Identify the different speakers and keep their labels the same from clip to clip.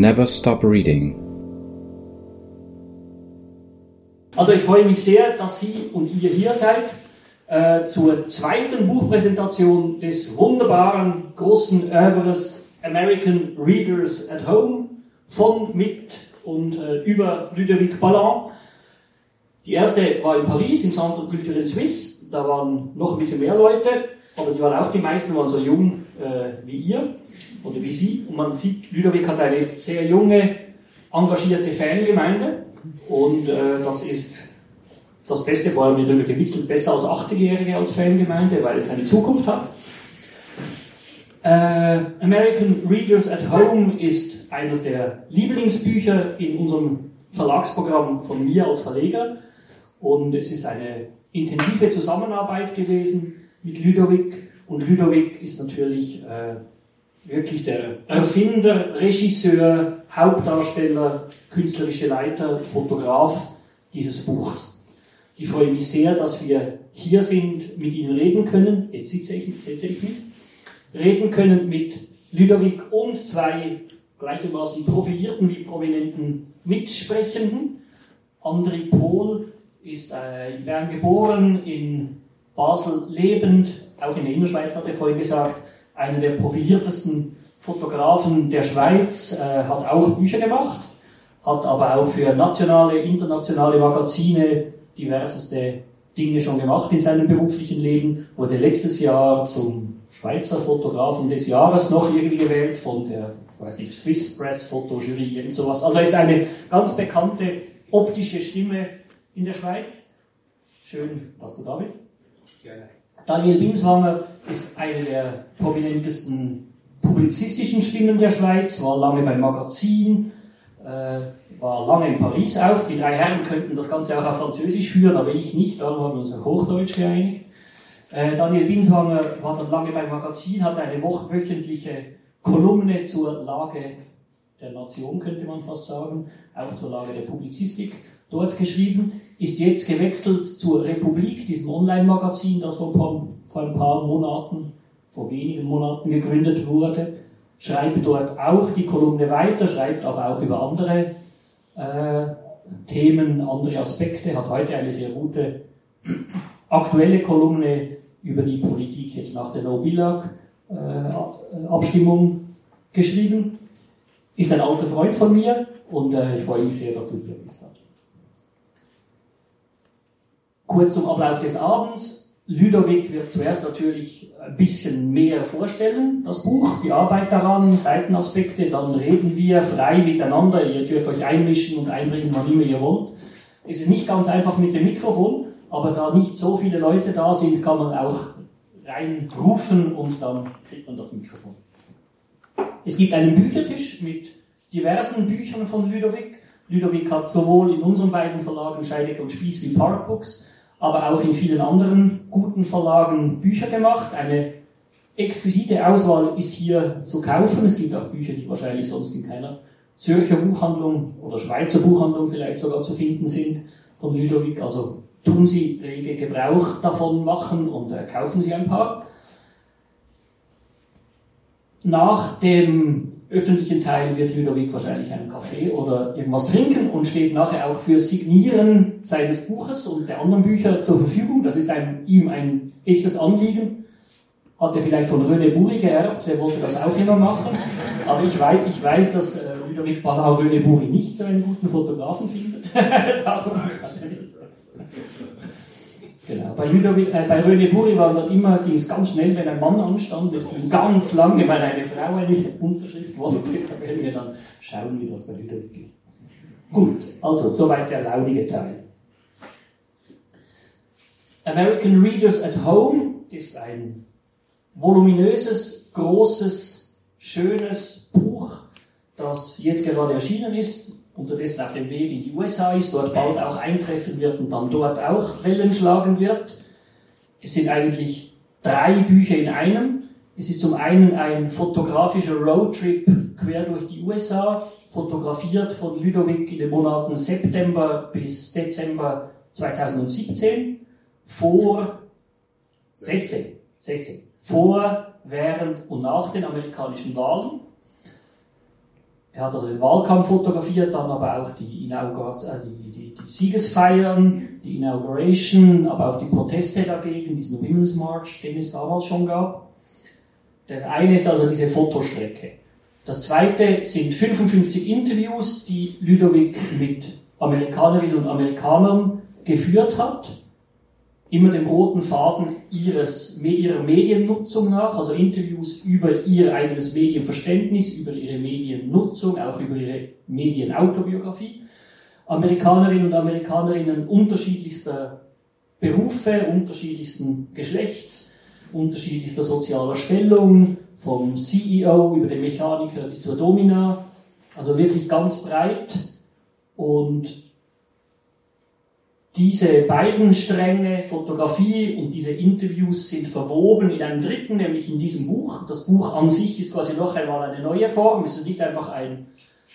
Speaker 1: never stop reading.
Speaker 2: Also ich freue mich sehr, dass Sie und ihr hier seid äh, zur zweiten Buchpräsentation des wunderbaren großen Oeuvres American Readers at Home von, mit und äh, über Ludovic Ballon. Die erste war in Paris im Centre Culturel Suisse. Da waren noch ein bisschen mehr Leute, aber die waren auch die meisten waren so jung äh, wie ihr oder wie Sie. Und man sieht, Ludovic hat eine sehr junge, engagierte Fangemeinde. Und äh, das ist das Beste, vor allem wird darüber gewitzelt, besser als 80-Jährige als Fangemeinde, weil es eine Zukunft hat. Äh, American Readers at Home ist eines der Lieblingsbücher in unserem Verlagsprogramm von mir als Verleger. Und es ist eine intensive Zusammenarbeit gewesen mit Ludovic. Und Ludovic ist natürlich äh, wirklich der Erfinder, Regisseur, Hauptdarsteller, künstlerische Leiter, Fotograf dieses Buchs. Ich freue mich sehr, dass wir hier sind, mit Ihnen reden können. Jetzt sitze ich, sitze ich mit. Reden können mit Ludovic und zwei gleichermaßen profilierten wie prominenten Mitsprechenden. André Pohl ist äh, in Bern geboren, in Basel lebend, auch in der Innerschweiz hat er vorhin gesagt, einer der profiliertesten Fotografen der Schweiz, äh, hat auch Bücher gemacht, hat aber auch für nationale, internationale Magazine diverseste Dinge schon gemacht in seinem beruflichen Leben, wurde letztes Jahr zum Schweizer Fotografen des Jahres noch irgendwie gewählt von der, ich weiß nicht, Swiss Press Fotojury, irgend sowas. Also ist eine ganz bekannte optische Stimme in der Schweiz. Schön, dass du da bist. Gerne. Daniel Binswanger ist eine der prominentesten publizistischen Stimmen der Schweiz, war lange beim Magazin, äh, war lange in Paris auch. Die drei Herren könnten das Ganze auch auf Französisch führen, aber ich nicht, darum haben wir uns auf Hochdeutsch geeinigt. Äh, Daniel Binswanger war dann lange beim Magazin, hat eine wöchentliche Kolumne zur Lage der Nation, könnte man fast sagen, auch zur Lage der Publizistik dort geschrieben, ist jetzt gewechselt zur Republik, diesem Online-Magazin, das vor, vor ein paar Monaten, vor wenigen Monaten gegründet wurde, schreibt dort auch die Kolumne weiter, schreibt aber auch über andere äh, Themen, andere Aspekte, hat heute eine sehr gute aktuelle Kolumne über die Politik jetzt nach der No-Billag-Abstimmung äh, geschrieben. Ist ein alter Freund von mir und äh, ich freue mich sehr, dass du hier bist. Kurz zum Ablauf des Abends. Ludovic wird zuerst natürlich ein bisschen mehr vorstellen, das Buch, die Arbeit daran, Seitenaspekte, dann reden wir frei miteinander, ihr dürft euch einmischen und einbringen, wann immer ihr wollt. Es ist nicht ganz einfach mit dem Mikrofon, aber da nicht so viele Leute da sind, kann man auch reinrufen und dann kriegt man das Mikrofon. Es gibt einen Büchertisch mit diversen Büchern von Ludovic. Ludovic hat sowohl in unseren beiden Verlagen Scheidegger und Spieß wie Parkbooks aber auch in vielen anderen guten Verlagen Bücher gemacht. Eine exquisite Auswahl ist hier zu kaufen. Es gibt auch Bücher, die wahrscheinlich sonst in keiner Zürcher Buchhandlung oder Schweizer Buchhandlung vielleicht sogar zu finden sind von Ludovic. Also tun Sie rege Gebrauch davon machen und äh, kaufen Sie ein paar. Nach dem öffentlichen Teil wird Ludovic wahrscheinlich einen Kaffee oder irgendwas trinken und steht nachher auch für Signieren seines Buches und der anderen Bücher zur Verfügung. Das ist ein, ihm ein echtes Anliegen. Hat er vielleicht von René Buri geerbt, der wollte das auch immer machen. Aber ich weiß, ich weiß dass äh, Ludovic Ballau René Buri nicht so einen guten Fotografen findet. Darum Genau. Bei, Ludovic, äh, bei Röne Buri war dann immer, ging es ganz schnell, wenn ein Mann anstand, es ganz lange, weil eine Frau eine Unterschrift wollte, da werden wir dann schauen, wie das bei Ludovic ist. Gut, also soweit der laudige Teil. American Readers at Home ist ein voluminöses, großes, schönes Buch, das jetzt gerade erschienen ist, unterdessen auf dem Weg in die USA ist, dort bald auch eintreffen wird und dann dort auch Wellen schlagen wird. Es sind eigentlich drei Bücher in einem. Es ist zum einen ein fotografischer Roadtrip quer durch die USA, fotografiert von Ludovic in den Monaten September bis Dezember 2017, vor 16, 16, vor, während und nach den amerikanischen Wahlen. Er hat also den Wahlkampf fotografiert, dann aber auch die, Inaugurat, äh, die, die, die Siegesfeiern, die Inauguration, aber auch die Proteste dagegen, diesen Women's March, den es damals schon gab. Der eine ist also diese Fotostrecke. Das zweite sind 55 Interviews, die Ludovic mit Amerikanerinnen und Amerikanern geführt hat. Immer dem roten Faden ihres, ihrer Mediennutzung nach, also Interviews über ihr eigenes Medienverständnis, über ihre Mediennutzung, auch über ihre Medienautobiografie. Amerikanerinnen und Amerikanerinnen unterschiedlichster Berufe, unterschiedlichsten Geschlechts, unterschiedlichster sozialer Stellung, vom CEO über den Mechaniker bis zur Domina, also wirklich ganz breit. Und diese beiden Stränge, Fotografie und diese Interviews, sind verwoben in einem dritten, nämlich in diesem Buch. Das Buch an sich ist quasi noch einmal eine neue Form. Es ist nicht einfach ein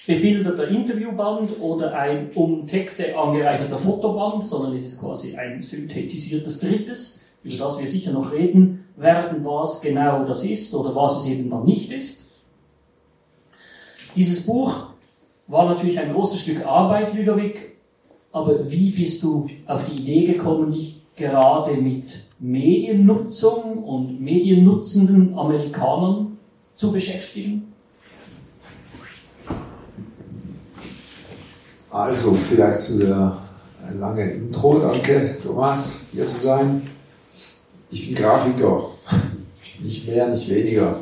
Speaker 2: bebilderter Interviewband oder ein um Texte angereicherter Fotoband, sondern es ist quasi ein synthetisiertes drittes, über das wir sicher noch reden werden, was genau das ist oder was es eben dann nicht ist. Dieses Buch war natürlich ein großes Stück Arbeit, Ludovic, aber wie bist du auf die Idee gekommen, dich gerade mit Mediennutzung und mediennutzenden Amerikanern zu beschäftigen?
Speaker 1: Also, vielleicht zu der lange Intro, danke Thomas, hier zu sein. Ich bin Grafiker, nicht mehr, nicht weniger.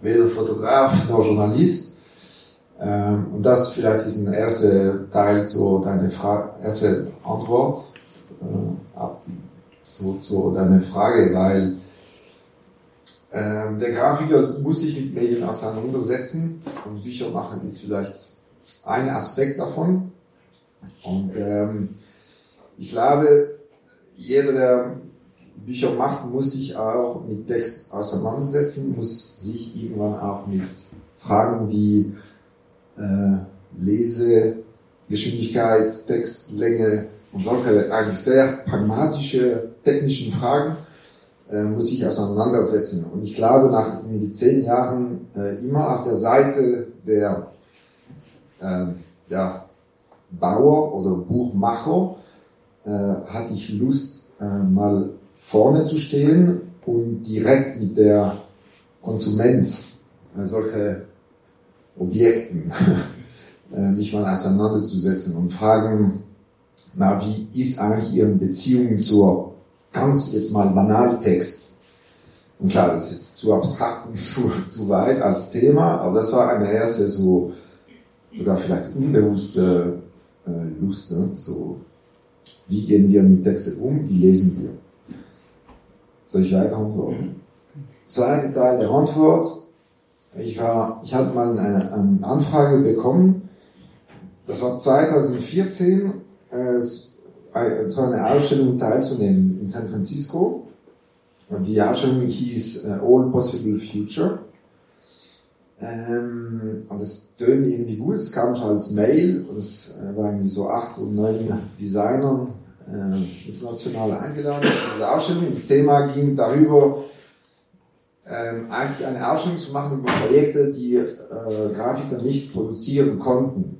Speaker 1: Weder Fotograf noch Journalist. Ähm, und das vielleicht ist ein erster Teil zu deiner Frage, erste Antwort äh, so zu deiner Frage, weil ähm, der Grafiker muss sich mit Medien auseinandersetzen und Bücher machen ist vielleicht ein Aspekt davon. Und ähm, ich glaube, jeder, der Bücher macht, muss sich auch mit Text auseinandersetzen, muss sich irgendwann auch mit Fragen wie äh, Lesegeschwindigkeit, Textlänge und solche eigentlich sehr pragmatische technischen Fragen äh, muss sich auseinandersetzen. Und ich glaube, nach in die zehn Jahren äh, immer auf der Seite der äh, ja, Bauer oder Buchmacher äh, hatte ich Lust, äh, mal vorne zu stehen und direkt mit der Konsument äh, solche Objekten äh, mich mal auseinanderzusetzen und fragen, na, wie ist eigentlich Ihre Beziehung zur ganz jetzt mal Banaltext? Und klar, das ist jetzt zu abstrakt und zu, zu weit als Thema, aber das war eine erste so, sogar vielleicht unbewusste äh, Lust, ne? so, wie gehen wir mit Texten um, wie lesen wir? Soll ich weiter antworten? Zweiter Teil der Antwort. Ich war, ich hatte mal eine, eine Anfrage bekommen. Das war 2014, äh, zu einer Ausstellung teilzunehmen in San Francisco. Und die Ausstellung hieß äh, All Possible Future. Ähm, und das tönte irgendwie gut. Es kam schon als Mail und es äh, war irgendwie so acht und neun Designern äh, international eingeladen zu dieser Ausstellung. Das Thema ging darüber, ähm, eigentlich eine Ausstellung zu machen über Projekte, die äh, Grafiker nicht produzieren konnten.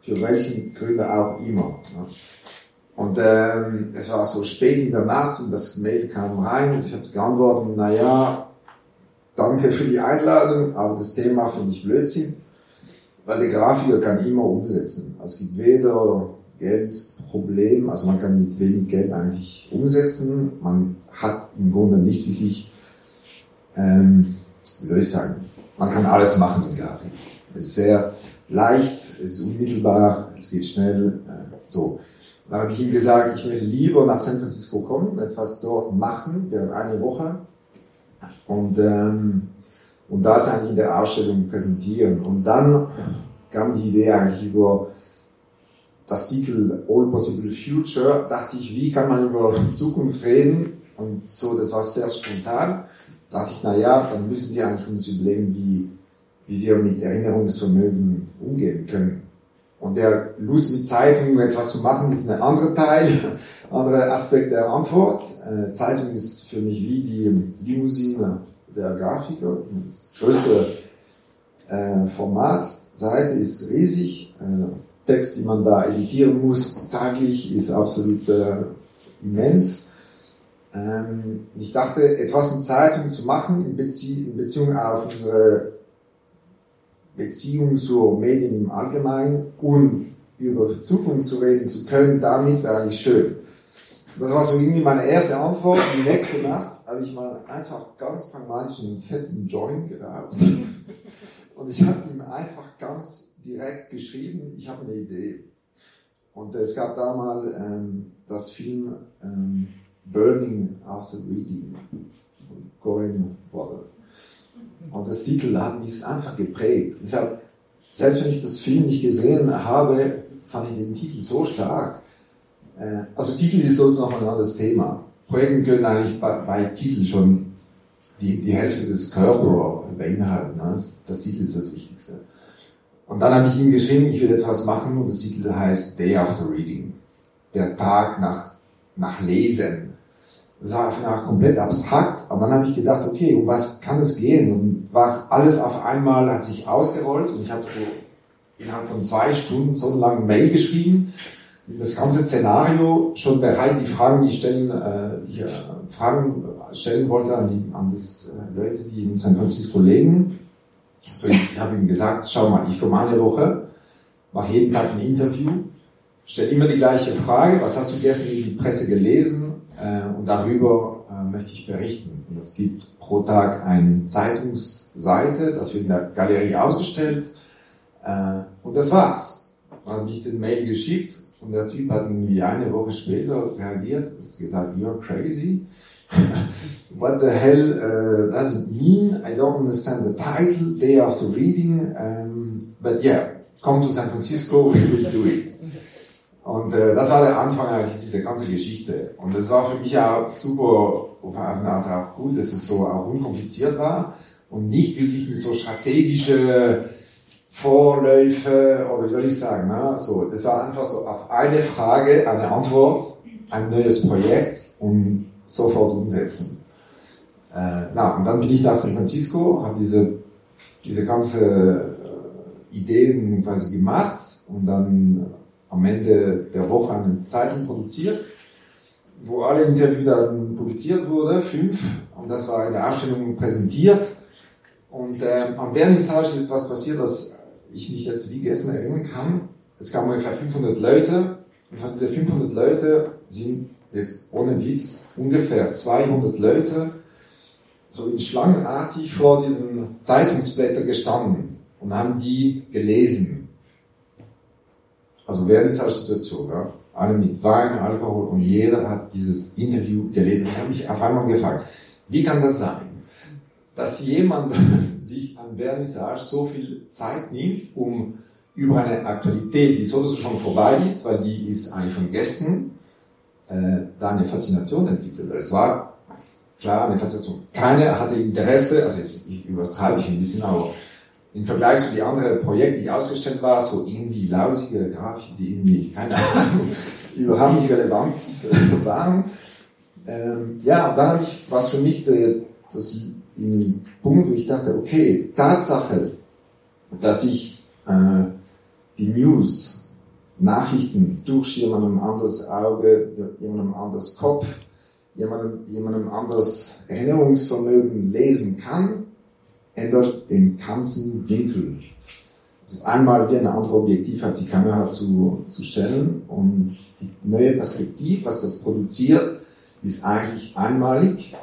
Speaker 1: Für welchen Gründe auch immer. Ne? Und ähm, es war so spät in der Nacht und das Mail kam rein und ich habe geantwortet, na ja, danke für die Einladung, aber das Thema finde ich Blödsinn, weil der Grafiker kann immer umsetzen. Also es gibt weder Geldproblem. Also man kann mit wenig Geld eigentlich umsetzen. Man hat im Grunde nicht wirklich, ähm, wie soll ich sagen, man kann alles machen in Grafik. Es ist sehr leicht, es ist unmittelbar, es geht schnell, äh, so. Dann habe ich ihm gesagt, ich möchte lieber nach San Francisco kommen, etwas dort machen, während eine Woche. Und, ähm, und das eigentlich in der Ausstellung präsentieren. Und dann kam die Idee eigentlich über das Titel All Possible Future, dachte ich, wie kann man über Zukunft reden? Und so, das war sehr spontan. Da dachte ich, na ja, dann müssen wir eigentlich uns überlegen, wie, wie wir mit Erinnerungsvermögen umgehen können. Und der Lust mit Zeitungen etwas zu machen, ist ein anderer Teil, anderer Aspekt der Antwort. Äh, Zeitung ist für mich wie die Limousine der Grafiker. Das größte Äh, Formatseite ist riesig. Äh, Text, die man da editieren muss, taglich, ist absolut äh, immens. Ähm, ich dachte, etwas mit Zeitung zu machen in, Bezie in Beziehung auf unsere Beziehung zu Medien im Allgemeinen und über Zukunft zu reden zu können, damit wäre eigentlich schön. Das war so irgendwie meine erste Antwort. Die nächste Nacht habe ich mal einfach ganz pragmatisch einen fetten Joint geraucht. Und ich habe ihm einfach ganz direkt geschrieben, ich habe eine Idee. Und es gab da mal ähm, das Film ähm, Burning After Reading von Corinne Waters. Und das Titel hat mich einfach geprägt. Ich habe, selbst wenn ich das Film nicht gesehen habe, fand ich den Titel so stark. Äh, also Titel ist sozusagen ein anderes Thema. Projekte können eigentlich bei, bei Titel schon die, die Hälfte des Körpers beinhalten. Ne? Das, das Titel ist das Wichtigste. Und dann habe ich ihm geschrieben, ich will etwas machen und das Titel heißt Day After Reading. Der Tag nach, nach Lesen. Das war komplett abstrakt, aber dann habe ich gedacht, okay, um was kann es gehen? Und war alles auf einmal, hat sich ausgerollt und ich habe so innerhalb von zwei Stunden so eine lange Mail geschrieben, das ganze Szenario schon bereit, die Fragen, die ich stellen, äh, die ich, äh, Fragen stellen wollte an die an das, äh, Leute, die in San Francisco leben. So ich, ich habe ihm gesagt, schau mal, ich komme eine Woche, mache jeden Tag ein Interview, stelle immer die gleiche Frage, was hast du gestern in die Presse gelesen und darüber äh, möchte ich berichten. Und es gibt pro Tag eine Zeitungsseite, das wird in der Galerie ausgestellt äh, und das war's. Dann habe ich den Mail geschickt und der Typ hat irgendwie eine Woche später reagiert, hat gesagt, you're crazy. What the hell does it mean? I don't understand the title, day after reading, um, but yeah, come to San Francisco, we will do it. Und äh, das war der Anfang eigentlich dieser ganzen Geschichte. Und es war für mich auch super, auf eine Art auch gut, dass es so auch unkompliziert war und nicht wirklich mit so strategische Vorläufe oder wie soll ich sagen, ne? so, das war einfach so auf eine Frage, eine Antwort, ein neues Projekt und sofort umsetzen. Äh, na, und dann bin ich nach San Francisco, habe diese, diese ganze äh, Ideen quasi gemacht und dann am Ende der Woche eine Zeitung produziert, wo alle Interviews dann publiziert wurde, fünf, und das war in der Ausstellung präsentiert. Und ähm, am Vernissage ist etwas passiert, was ich mich jetzt wie gestern erinnern kann, es kamen ungefähr 500 Leute und von diesen 500 Leute sind jetzt ohne Witz ungefähr 200 Leute so in schlangenartig vor diesen Zeitungsblättern gestanden und haben die gelesen. Also während dieser Situation, ja, alle mit Wein, Alkohol und jeder hat dieses Interview gelesen. Ich habe mich auf einmal gefragt, wie kann das sein, dass jemand sich an Vernissage so viel Zeit nimmt, um über eine Aktualität, die sowieso schon vorbei ist, weil die ist eigentlich von Gästen, äh, da eine Faszination entwickelt. Es war klar eine Faszination. Keiner hatte Interesse, also jetzt ich übertreibe ich ein bisschen, aber im Vergleich zu die anderen Projekte, die ausgestellt war, so irgendwie lausige Grafiken, die irgendwie, keine Ahnung, überhaupt nicht relevant waren. Ähm, ja, und dann habe ich, was für mich der, das Punkt, wo ich dachte, okay, Tatsache, dass ich äh, die News, Nachrichten durch jemandem anderes Auge, jemandem anderes Kopf, jemandem, jemandem anderes Erinnerungsvermögen lesen kann, ändert den ganzen Winkel. Also einmal wie ein anderes Objektiv hat die Kamera zu, zu stellen und die neue Perspektive, was das produziert, ist eigentlich einmalig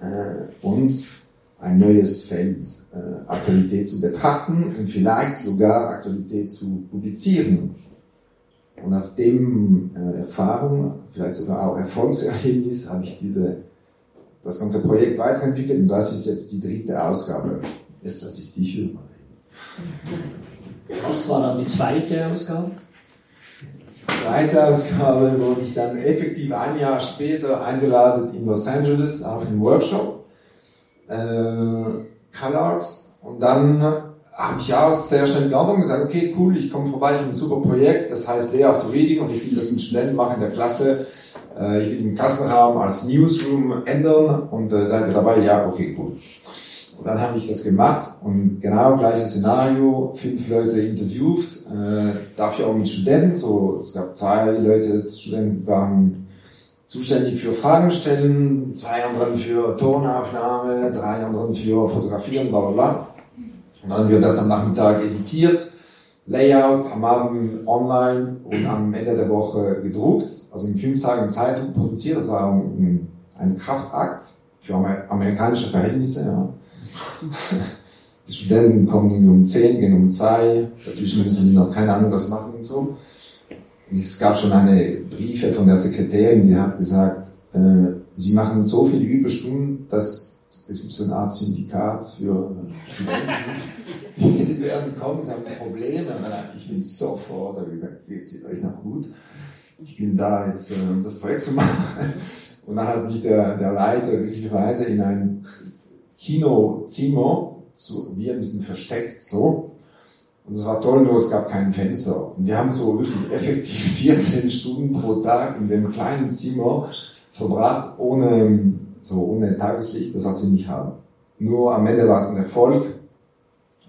Speaker 1: äh, und ein neues Feld äh, Aktualität zu betrachten und vielleicht sogar Aktualität zu publizieren. Und nach dem äh, Erfahrung, vielleicht sogar auch Erfolgserlebnis, habe ich diese, das ganze Projekt weiterentwickelt und das ist jetzt die dritte Ausgabe. Jetzt lasse ich dich über.
Speaker 2: Was war dann die zweite Ausgabe?
Speaker 1: Zweite Ausgabe wurde ich dann effektiv ein Jahr später eingeladen in Los Angeles auf einen Workshop äh, CalArts und dann habe ich auch sehr schnell geantwortet und gesagt, okay, cool, ich komme vorbei, ich habe ein super Projekt, das heißt Lay After Reading und ich will das mit Studenten machen in der Klasse. Äh, ich will den Klassenraum als Newsroom ändern und äh, seid ihr dabei? Ja, okay, gut. Und dann habe ich das gemacht und genau gleiches Szenario, fünf Leute interviewt, äh, dafür auch mit Studenten, so, es gab zwei Leute, Studenten waren zuständig für Fragen stellen, zwei anderen für Tonaufnahme, drei anderen für Fotografieren, bla bla bla. Und dann haben wir das am Nachmittag editiert, Layout am Abend online und am Ende der Woche gedruckt, also in fünf Tagen Zeitung produziert, das war ein, ein Kraftakt für amerikanische Verhältnisse, ja. Die Studenten kommen um 10, gehen um 2, dazwischen müssen die noch keine Ahnung was machen und so. Es gab schon eine Briefe von der Sekretärin, die hat gesagt, äh, sie machen so viele Überstunden, dass es gibt so eine Art Syndikat für Studenten. die werden kommen, sie haben Probleme. Ich bin sofort, habe gesagt, geht es euch noch gut? Ich bin da jetzt, äh, um das Projekt zu machen. Und dann hat mich der, der Leiter glücklicherweise in ein Kinozimmer, so, wie ein bisschen versteckt, so. Und es war toll, nur es gab kein Fenster. Und wir haben so wirklich effektiv 14 Stunden pro Tag in dem kleinen Zimmer verbracht, ohne, so ohne Tageslicht, das hat sie nicht haben. Nur am Ende war es ein Erfolg.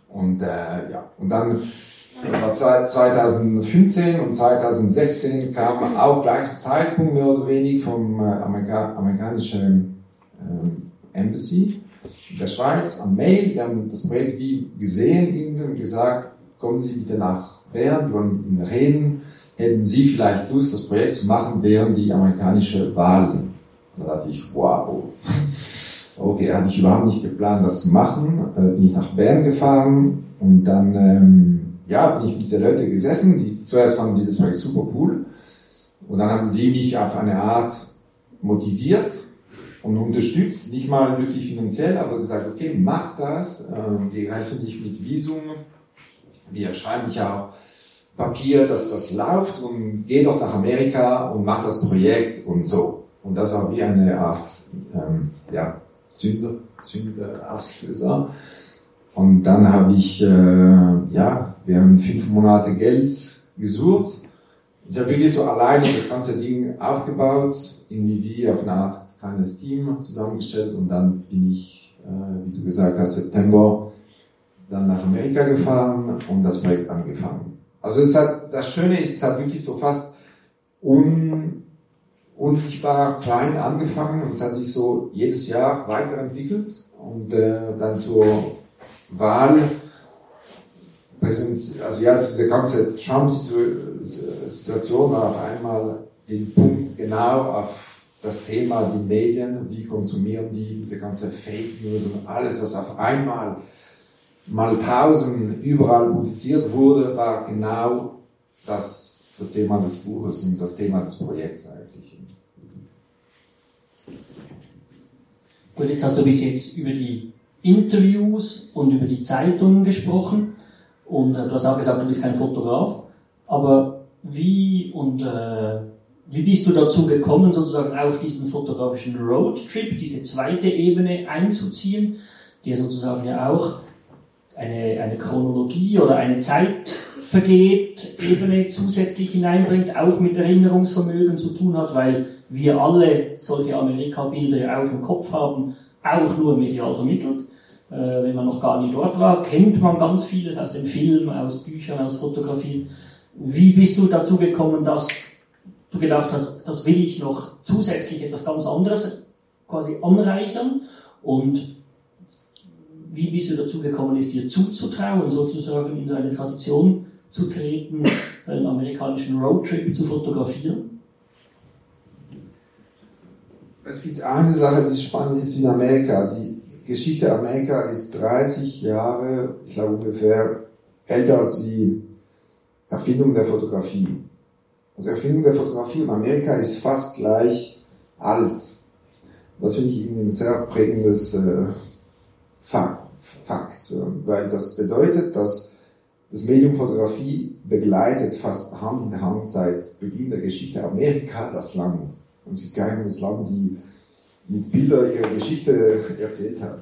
Speaker 1: Und, äh, ja, und dann, das war 2015 und 2016 kam auch gleicher Zeitpunkt mehr oder weniger vom äh, Amerika amerikanischen äh, Embassy der Schweiz am Mail. Wir haben das Projekt wie gesehen und gesagt, kommen Sie bitte nach Bern, wir wollen mit Ihnen reden. Hätten Sie vielleicht Lust, das Projekt zu machen während die amerikanische Wahlen? Da dachte ich, wow. Okay, hatte ich überhaupt nicht geplant, das zu machen. Äh, bin ich nach Bern gefahren und dann, ähm, ja, bin ich mit dieser Leute gesessen. Die, zuerst fanden sie das Projekt super cool. Und dann haben sie mich auf eine Art motiviert, und unterstützt, nicht mal wirklich finanziell, aber gesagt, okay, mach das, ähm, wir helfen dich mit Visum, wir schreiben dich auch Papier, dass das läuft und geh doch nach Amerika und mach das Projekt und so. Und das war wie eine Art ähm, ja, Zünder, Zünder, Auslöser. Und dann habe ich, äh, ja, wir haben fünf Monate Geld gesucht. Ich habe wirklich so alleine das ganze Ding aufgebaut, irgendwie wie auf eine Art kleines Team zusammengestellt und dann bin ich, äh, wie du gesagt hast, September dann nach Amerika gefahren und das Projekt angefangen. Also es hat, das Schöne ist, es hat wirklich so fast un, unsichtbar klein angefangen und es hat sich so jedes Jahr weiterentwickelt und äh, dann zur Wahl also ja, diese ganze Trump-Situation war auf einmal den Punkt genau auf das Thema, die Medien, wie konsumieren die diese ganze Fake News und alles, was auf einmal mal tausend überall publiziert wurde, war genau das, das Thema des Buches und das Thema des Projekts eigentlich.
Speaker 2: Gut, jetzt hast du bis jetzt über die Interviews und über die Zeitungen gesprochen und äh, du hast auch gesagt, du bist kein Fotograf, aber wie und äh, wie bist du dazu gekommen, sozusagen auf diesen fotografischen Roadtrip, diese zweite Ebene einzuziehen, die sozusagen ja auch eine, eine Chronologie oder eine Zeitvergeht-Ebene zusätzlich hineinbringt, auch mit Erinnerungsvermögen zu tun hat, weil wir alle solche Amerika-Bilder ja auch im Kopf haben, auch nur medial vermittelt. Äh, wenn man noch gar nicht dort war, kennt man ganz vieles aus dem Film, aus Büchern, aus Fotografien. Wie bist du dazu gekommen, das du gedacht hast, das will ich noch zusätzlich etwas ganz anderes quasi anreichern und wie bist du dazu gekommen, es dir zuzutrauen, sozusagen in so eine Tradition zu treten, einen amerikanischen Roadtrip zu fotografieren?
Speaker 1: Es gibt eine Sache, die spannend ist in Amerika. Die Geschichte Amerika ist 30 Jahre, ich glaube ungefähr, älter als die Erfindung der Fotografie. Also Erfindung der Fotografie in Amerika ist fast gleich alt. Das finde ich ein sehr prägendes äh, Fakt, Fakt, weil das bedeutet, dass das Medium Fotografie begleitet fast Hand in Hand seit Beginn der Geschichte Amerika das Land. Und es gibt kein das Land, die mit Bildern ihre Geschichte erzählt hat.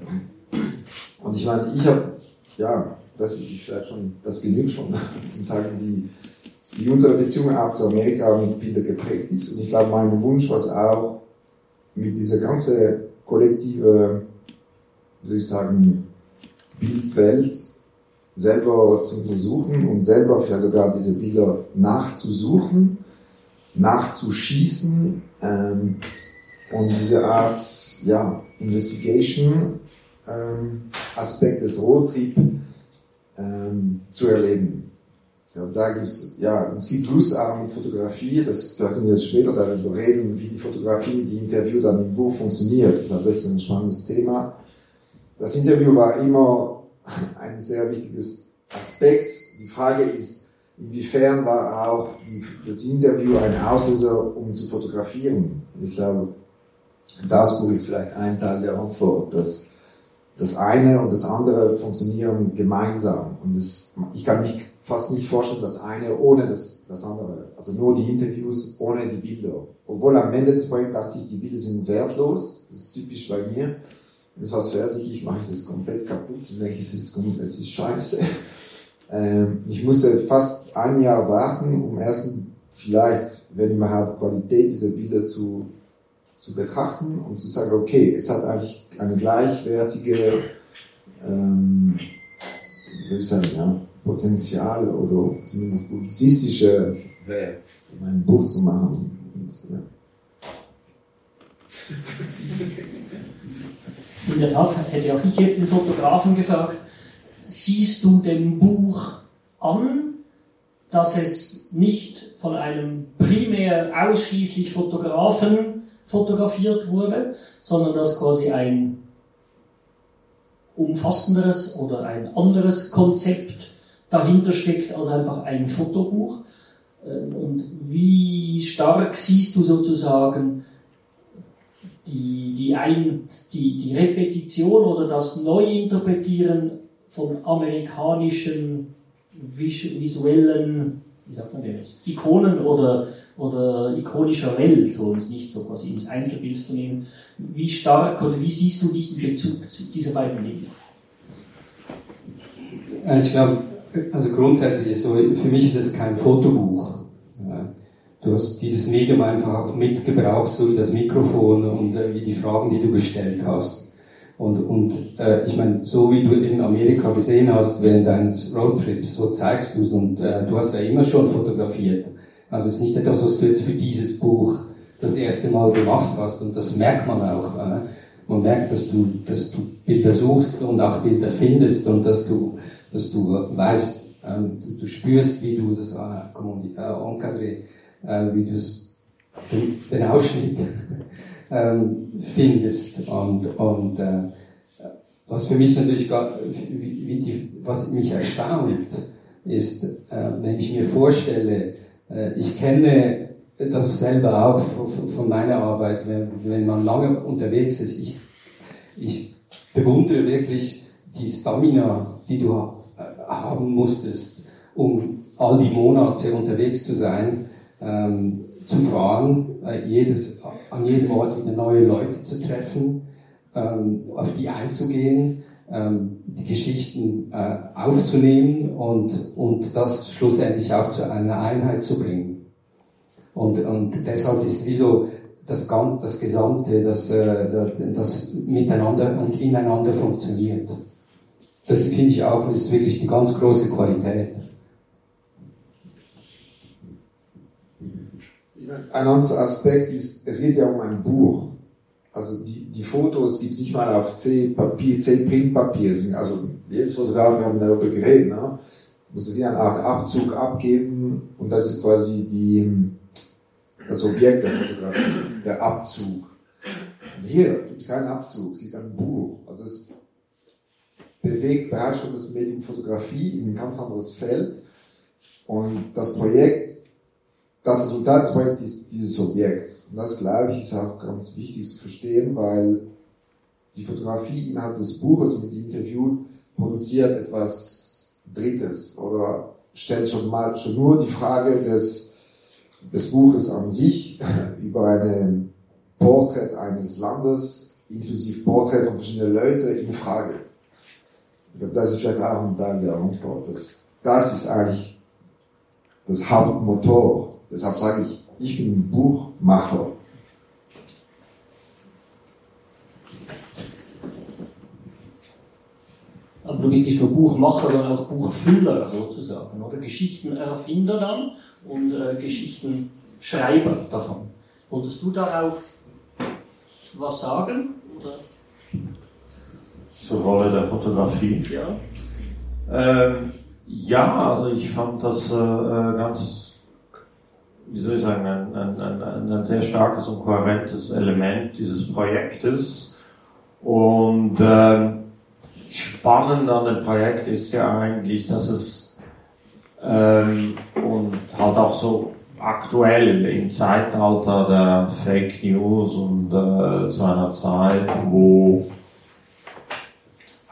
Speaker 1: Und ich meine, ich habe, ja, das ist vielleicht schon, das genügt schon, zum sagen, wie wie unsere Beziehung auch zu Amerika mit Bilder geprägt ist. Und ich glaube, mein Wunsch, was auch mit dieser ganzen kollektive, wie soll ich sagen, Bildwelt selber zu untersuchen und selber vielleicht sogar diese Bilder nachzusuchen, nachzuschießen ähm, und diese Art ja, Investigation ähm, Aspekt des Roadtrip ähm, zu erleben. Ja, da gibt's, ja, es gibt Lustarten mit Fotografie, das können wir jetzt später darüber reden, wie die Fotografie, die Interview dann Buch funktioniert. Das ist ein spannendes Thema. Das Interview war immer ein sehr wichtiges Aspekt. Die Frage ist, inwiefern war auch die, das Interview ein Auslöser, um zu fotografieren? Ich glaube, das Buch ist vielleicht ein Teil der Antwort, dass das eine und das andere funktionieren gemeinsam. Und das, ich kann mich fast nicht vorstellen, das eine ohne das, das andere. Also nur die Interviews ohne die Bilder. Obwohl am Ende des Projekts dachte ich, die Bilder sind wertlos. Das ist typisch bei mir. Wenn es was fertig ist, mache ich das komplett kaputt und denke, es ist, es ist scheiße. Ähm, ich musste fast ein Jahr warten, um erst vielleicht, wenn überhaupt, Qualität dieser Bilder zu, zu betrachten und zu sagen, okay, es hat eigentlich eine gleichwertige, ähm, wie soll ich sagen, ja, Potenzial oder zumindest publizistische Wert, um ein Buch zu machen. Und, ja.
Speaker 2: In der Tat hätte auch ich jetzt den Fotografen gesagt, siehst du dem Buch an, dass es nicht von einem primär ausschließlich Fotografen fotografiert wurde, sondern dass quasi ein umfassenderes oder ein anderes Konzept dahinter steckt als einfach ein Fotobuch. Ähm, und wie stark siehst du sozusagen die, die, ein, die, die Repetition oder das Neuinterpretieren von amerikanischen visuellen, wie sagt man denn jetzt, Ikonen oder, oder ikonischer Welt, so uns nicht so quasi ins Einzelbild zu nehmen. Wie stark oder wie siehst du diesen Bezug zu dieser beiden Dinge?
Speaker 3: Ich glaube, also grundsätzlich ist so, für mich ist es kein Fotobuch. Du hast dieses Medium einfach auch mitgebraucht, so wie das Mikrofon und äh, wie die Fragen, die du gestellt hast. Und, und äh, ich meine, so wie du in Amerika gesehen hast während deines Roadtrips, so zeigst du es und äh, du hast ja immer schon fotografiert. Also es ist nicht etwas, was du jetzt für dieses Buch das erste Mal gemacht hast und das merkt man auch. Äh? Man merkt, dass du, dass du Bilder suchst und auch Bilder findest und dass du, dass du weißt, ähm, du, du spürst, wie du das äh, encadré äh, wie du den, den Ausschnitt ähm, findest. Und, und äh, was für mich natürlich, gar, wie, die, was mich erstaunt, ist, äh, wenn ich mir vorstelle, äh, ich kenne das selber auch von meiner Arbeit, wenn, wenn man lange unterwegs ist. Ich, ich bewundere wirklich die Stamina, die du haben musstest, um all die Monate unterwegs zu sein ähm, zu fahren, äh, jedes, an jedem Ort wieder neue Leute zu treffen, ähm, auf die einzugehen, ähm, die Geschichten äh, aufzunehmen und, und das schlussendlich auch zu einer Einheit zu bringen. Und, und deshalb ist wieso das, Ganze, das Gesamte, das, äh, das miteinander und ineinander funktioniert. Das finde ich auch, ist wirklich die ganz große Qualität.
Speaker 1: Ein anderer Aspekt ist, es geht ja um ein Buch. Also die, die Fotos gibt es nicht mal auf C-Papier, C-Printpapier. Also jedes Fotograf, wir haben darüber geredet, ne? muss wie eine Art Abzug abgeben und das ist quasi die, das Objekt der Fotografie, der Abzug. Und hier gibt es keinen Abzug, es gibt ein Buch. Also es bewegt beherrscht schon das Medium Fotografie in ein ganz anderes Feld und das Projekt das Resultat des Projekts ist dieses Objekt. Und das, glaube ich, ist auch ganz wichtig zu verstehen, weil die Fotografie innerhalb des Buches mit dem Interview produziert etwas Drittes oder stellt schon mal schon nur die Frage des, des Buches an sich über ein Porträt eines Landes inklusive Porträt von verschiedenen Leuten in Frage. Ich glaube, das ist vielleicht auch ein Teil der Antwort. Das, das ist eigentlich das Hauptmotor Deshalb sage ich, ich bin Buchmacher.
Speaker 2: Aber du bist nicht nur Buchmacher, sondern auch Buchfüller sozusagen, oder? Geschichtenerfinder dann und äh, Geschichtenschreiber davon. Wolltest du darauf was sagen? Oder?
Speaker 4: Zur Rolle der Fotografie?
Speaker 2: Ja.
Speaker 4: Ähm, ja, also ich fand das äh, äh ganz, wie soll ich sagen, ein, ein, ein, ein, sehr starkes und kohärentes Element dieses Projektes. Und äh, spannend an dem Projekt ist ja eigentlich, dass es ähm, und halt auch so aktuell im Zeitalter der Fake News und äh, zu einer Zeit, wo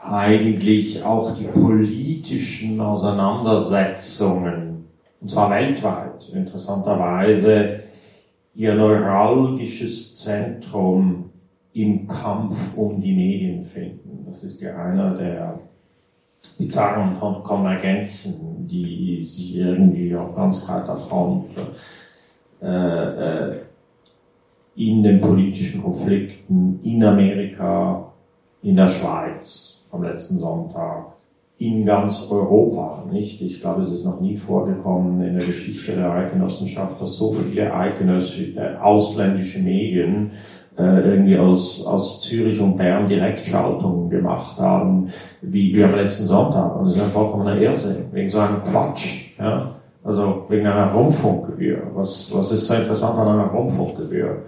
Speaker 4: eigentlich auch die politischen Auseinandersetzungen, und zwar weltweit, interessanterweise, ihr neuralgisches Zentrum im Kampf um die Medien finden. Das ist ja einer der bizarren Konvergenzen, die sich irgendwie auf ganz breiter Front äh, äh, in den politischen Konflikten in Amerika, in der Schweiz am letzten Sonntag, in ganz Europa, nicht? Ich glaube, es ist noch nie vorgekommen in der Geschichte der Eidgenossenschaft, dass so viele eidgenössische, äh, ausländische Medien äh, irgendwie aus, aus Zürich und Bern Direktschaltungen gemacht haben, wie, wie am letzten Sonntag. Und das ist ein vollkommener Irrsinn, wegen so einem Quatsch. Ja? Also wegen einer Rundfunkgebühr. Was, was ist so interessant an einer Rundfunkgebühr?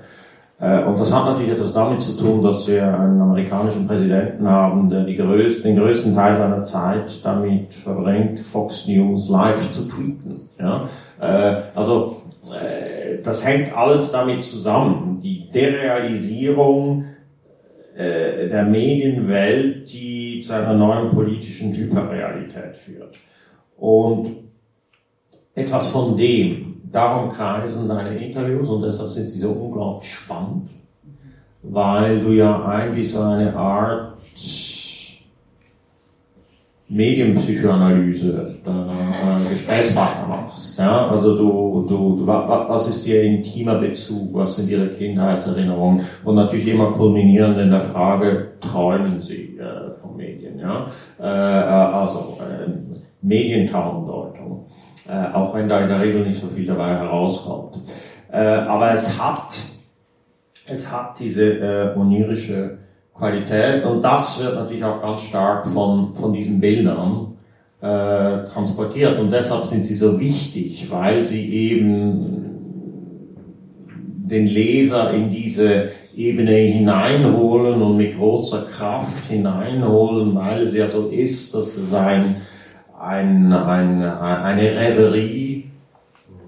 Speaker 4: Äh, und das hat natürlich etwas damit zu tun, dass wir einen amerikanischen Präsidenten haben, der die größten, den größten Teil seiner Zeit damit verbringt, Fox News live zu tweeten. Ja? Äh, also äh, das hängt alles damit zusammen. Die Derealisierung der Medienwelt, die zu einer neuen politischen Hyperrealität führt. Und etwas von dem darum kreisen deine Interviews und deshalb sind sie so unglaublich spannend, weil du ja eigentlich so eine Art Medienpsychoanalyse deiner äh, Gesprächspartner machst. Ja? Also du, du, du, was ist ihr intimer Bezug, was sind ihre Kindheitserinnerungen und natürlich immer kulminierend in der Frage, träumen sie äh, von Medien? Ja? Äh, äh also äh, Medientraumdeutung äh, auch wenn da in der Regel nicht so viel dabei herauskommt. Äh, aber es hat, es hat diese äh, onirische Qualität und das wird natürlich auch ganz stark von, von diesen Bildern äh, transportiert und deshalb sind sie so wichtig, weil sie eben den Leser in diese Ebene hineinholen und mit großer Kraft hineinholen, weil es ja so ist, dass es ein ein, ein, eine Reverie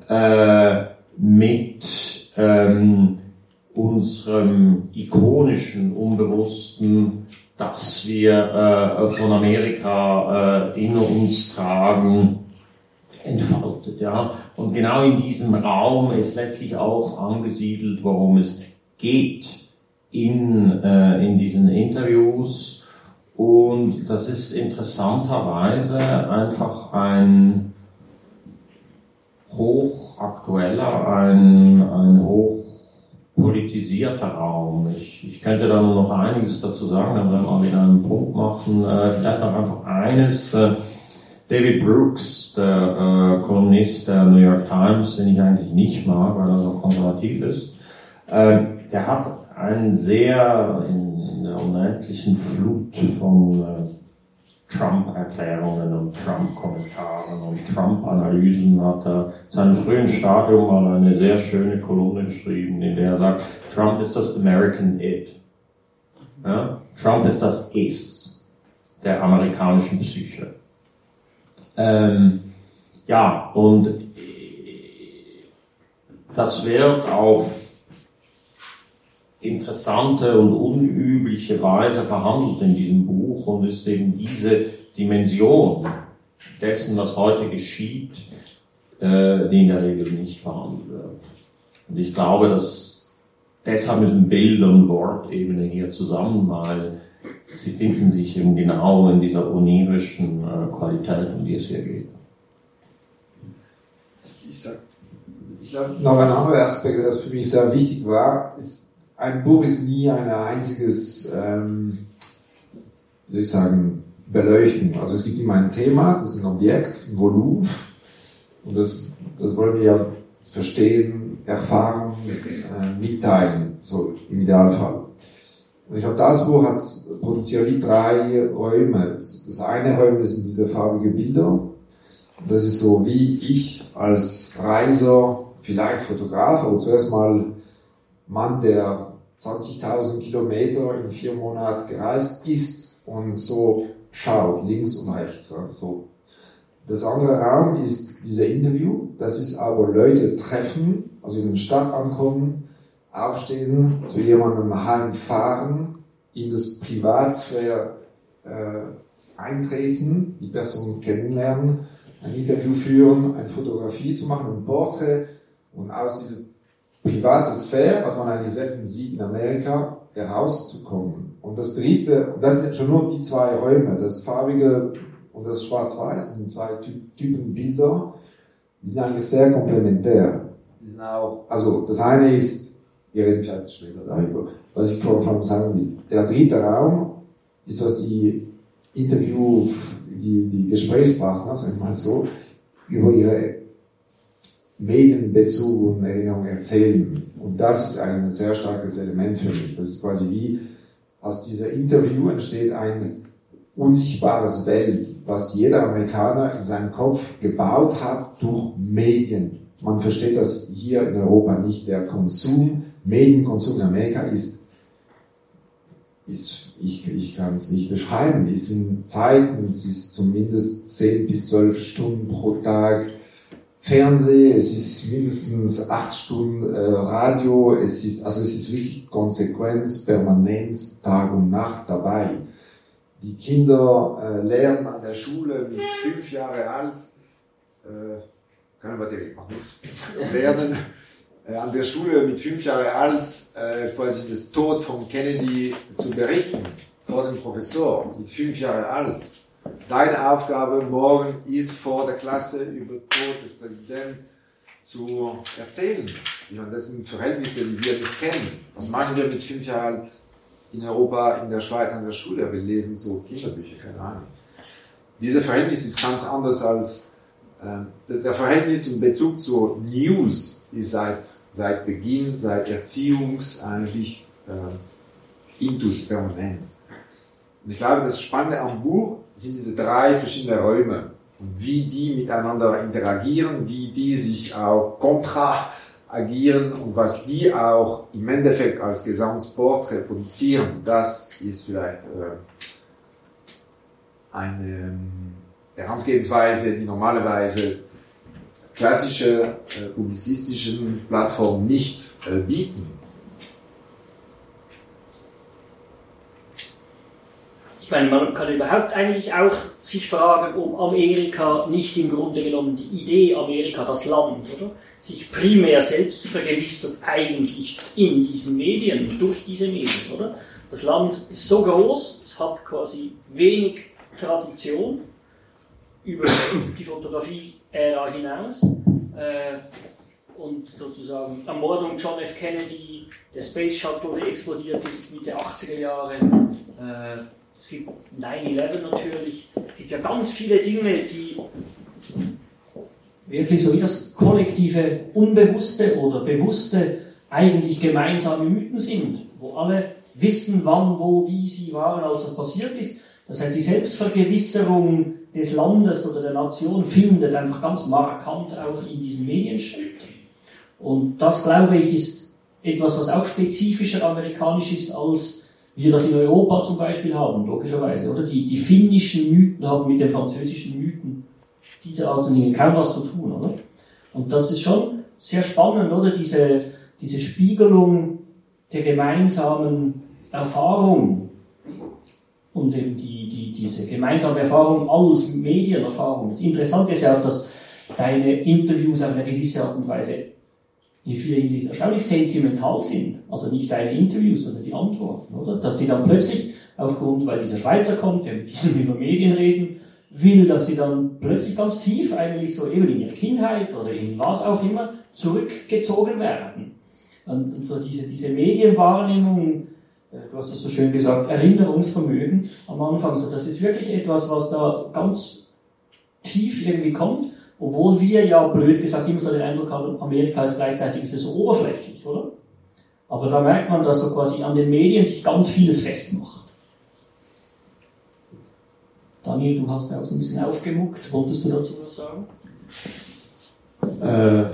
Speaker 4: äh, mit ähm, unserem ikonischen, unbewussten, das wir äh, von Amerika äh, in uns tragen, entfaltet. Ja? Und genau in diesem Raum ist letztlich auch angesiedelt, worum es geht in, äh, in diesen Interviews und das ist interessanterweise einfach ein hochaktueller, ein, ein hochpolitisierter Raum. Ich, ich könnte da nur noch einiges dazu sagen, dann werden wir wieder einen Punkt machen. Äh, vielleicht noch einfach eines. Äh, David Brooks, der äh, Kolumnist der New York Times, den ich eigentlich nicht mag, weil er so konservativ ist, äh, der hat einen sehr in unendlichen Flut von äh, Trump-Erklärungen und Trump-Kommentaren und Trump-Analysen hat er zu einem frühen Stadium mal eine sehr schöne Kolumne geschrieben, in der er sagt, Trump ist das American It. Ja? Trump ist das Is der amerikanischen Psyche. Ähm, ja, und das wird auf interessante und unübliche Weise verhandelt in diesem Buch und ist eben diese Dimension dessen, was heute geschieht, äh, die in der Regel nicht verhandelt wird. Und ich glaube, dass deshalb müssen Bild und Wortebene hier zusammen, weil sie finden sich eben genau in dieser onirischen äh, Qualität, um die es hier geht.
Speaker 1: Ich sag, ich glaube, noch ein anderer Aspekt, der für mich sehr wichtig war, ist, ein Buch ist nie ein einziges, ähm, wie soll ich sagen, beleuchten. Also es gibt immer ein Thema, das ist ein Objekt, ein Volumen. Und das, das wollen wir ja verstehen, erfahren, äh, mitteilen, so im Idealfall. Und ich habe das Buch hat produziert wie drei Räume. Das eine Räume sind diese farbigen Bilder. Das ist so wie ich als Reiser, vielleicht Fotograf, aber zuerst mal Mann, der 20.000 Kilometer in vier Monaten gereist ist und so schaut, links und rechts. So. Das andere Raum ist dieser Interview. Das ist aber Leute treffen, also in der Stadt ankommen, aufstehen, zu jemandem heimfahren, in das Privatsphäre äh, eintreten, die Person kennenlernen, ein Interview führen, eine Fotografie zu machen, ein Porträt und aus dieser privaten Sphäre, was man eigentlich selten sieht in Amerika, herauszukommen. Und das dritte, das sind schon nur die zwei Räume, das farbige und das schwarz-weiß, sind zwei Typen Bilder, die sind eigentlich sehr komplementär. Die sind auch, also das eine ist, wir reden vielleicht später darüber, was ich vor allem sagen will. Der dritte Raum ist, was die Interview, die, die Gesprächspartner, sag ich mal so, über ihre Medienbezug und Erinnerung erzählen. Und das ist ein sehr starkes Element für mich. Das ist quasi wie aus dieser Interview entsteht ein unsichtbares Welt, was jeder Amerikaner in seinem Kopf gebaut hat durch Medien. Man versteht das hier in Europa nicht. Der Konsum, Medienkonsum in Amerika ist, ist ich, ich kann es nicht beschreiben. Es sind Zeiten, es ist zumindest 10 bis 12 Stunden pro Tag Fernsehen, es ist mindestens acht Stunden äh, Radio, es ist, also es ist wirklich Konsequenz, Permanenz, Tag und Nacht dabei. Die Kinder äh, lernen an der Schule mit fünf Jahre alt, äh, keine Batterie, mach nichts, lernen äh, an der Schule mit fünf Jahre alt äh, quasi das Tod von Kennedy zu berichten vor dem Professor, mit fünf Jahre alt Deine Aufgabe morgen ist vor der Klasse über Tod des Präsidenten zu erzählen. Ich meine, das sind Verhältnisse, die wir nicht kennen. Was machen wir mit fünf Jahren alt in Europa, in der Schweiz an der Schule? Wir lesen so Kinderbücher, keine Ahnung. Diese Verhältnis ist ganz anders als äh, der Verhältnis und Bezug zur News ist seit, seit Beginn, seit Erziehungs eigentlich äh, intus permanent. Und ich glaube, das Spannende am Buch sind diese drei verschiedene Räume und wie die miteinander interagieren, wie die sich auch kontra agieren und was die auch im Endeffekt als Gesamtsport reproduzieren, das ist vielleicht äh, eine ähm, Herangehensweise, die normalerweise klassische äh, publizistischen Plattformen nicht äh, bieten.
Speaker 2: Ich meine, man kann überhaupt eigentlich auch sich fragen, ob Amerika nicht im Grunde genommen die Idee Amerika, das Land, oder? Sich primär selbst vergewissert eigentlich in diesen Medien, durch diese Medien, oder? Das Land ist so groß, es hat quasi wenig Tradition über die Fotografie-Ära hinaus. Äh, und sozusagen Ermordung John F. Kennedy, der Space Shuttle, der explodiert ist Mitte 80er Jahre, äh, es gibt 9-11 natürlich. Es gibt ja ganz viele Dinge, die wirklich so wie das kollektive Unbewusste oder Bewusste eigentlich gemeinsame Mythen sind, wo alle wissen, wann, wo, wie sie waren, als das passiert ist. Das heißt, die Selbstvergewisserung des Landes oder der Nation findet einfach ganz markant auch in diesen Medien statt. Und das, glaube ich, ist etwas, was auch spezifischer amerikanisch ist als wir das in Europa zum Beispiel haben, logischerweise, oder? Die, die finnischen Mythen haben mit den französischen Mythen dieser Art und Dinge kaum was zu tun, oder? Und das ist schon sehr spannend, oder? Diese, diese Spiegelung der gemeinsamen Erfahrung und eben die, die, diese gemeinsame Erfahrung als Medienerfahrung. Das Interessante ist ja auch, dass deine Interviews auf eine gewisse Art und Weise in vieler Hinsicht erstaunlich sentimental sind. Also nicht deine Interviews, sondern die Antworten, oder? Dass die dann plötzlich, aufgrund, weil dieser Schweizer kommt, der mit diesem über Medien reden will, dass sie dann plötzlich ganz tief eigentlich so eben in ihre Kindheit oder in was auch immer zurückgezogen werden. Und, und so diese, diese Medienwahrnehmung du hast es so schön gesagt, Erinnerungsvermögen am Anfang. So, das ist wirklich etwas, was da ganz tief irgendwie kommt, obwohl wir ja blöd gesagt immer so den Eindruck haben, Amerika ist gleichzeitig ist es so oberflächlich, oder? Aber da merkt man, dass so quasi an den Medien sich ganz vieles festmacht. Daniel, du hast ja auch so ein bisschen aufgemuckt. Wolltest du dazu was sagen?
Speaker 4: Äh,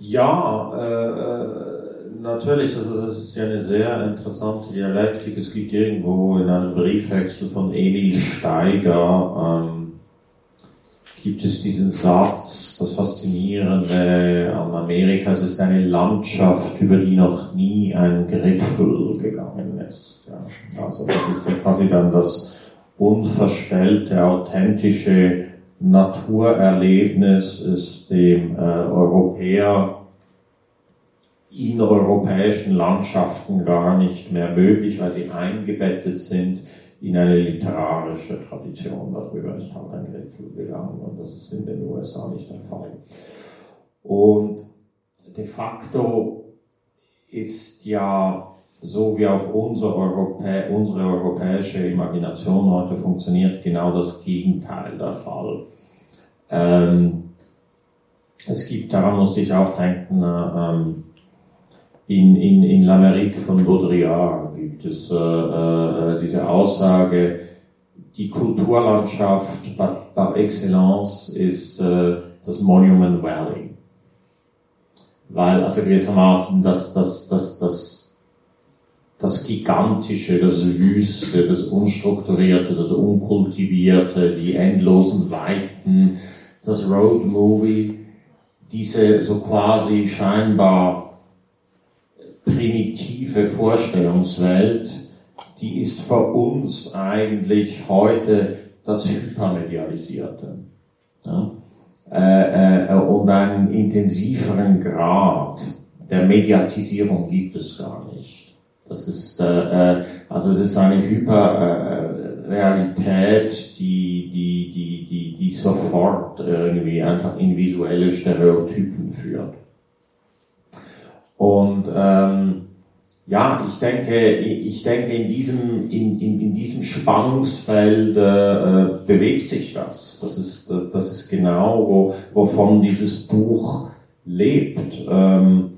Speaker 4: ja, äh, äh, natürlich, also das ist ja eine sehr interessante Dialektik. Es gibt irgendwo in einem Briefwechsel von Emil Steiger, ähm, gibt es diesen Satz, das Faszinierende an Amerika, es ist eine Landschaft, über die noch nie ein Griffel gegangen ist. Ja. Also das ist quasi dann das unverstellte, authentische Naturerlebnis ist dem äh, Europäer in europäischen Landschaften gar nicht mehr möglich, weil sie eingebettet sind in eine literarische Tradition. Darüber ist halt ein Gipfel gegangen und das ist in den USA nicht der Fall. Und de facto ist ja so wie auch unser Europä unsere europäische Imagination heute funktioniert, genau das Gegenteil der Fall. Ähm, es gibt, daran muss ich auch denken, äh, ähm, in, in, in L'Amérique von Baudrillard gibt es äh, äh, diese Aussage, die Kulturlandschaft par, par excellence ist äh, das Monument Valley. Weil, also gewissermaßen, das, das, das, das das Gigantische, das Wüste, das Unstrukturierte, das Unkultivierte, die endlosen Weiten, das Road Movie, diese so quasi scheinbar primitive Vorstellungswelt, die ist für uns eigentlich heute das Hypermedialisierte. Ja? Äh, äh, und einen intensiveren Grad der Mediatisierung gibt es gar nicht. Das ist, äh, äh, also es ist eine Hyperrealität, die, die, die, die, die sofort irgendwie einfach in visuelle Stereotypen führt. Und ähm, ja, ich denke, ich denke, in diesem, in, in, in diesem Spannungsfeld äh, bewegt sich das. Das ist, das, ist genau, wo, wovon dieses Buch lebt. Ähm,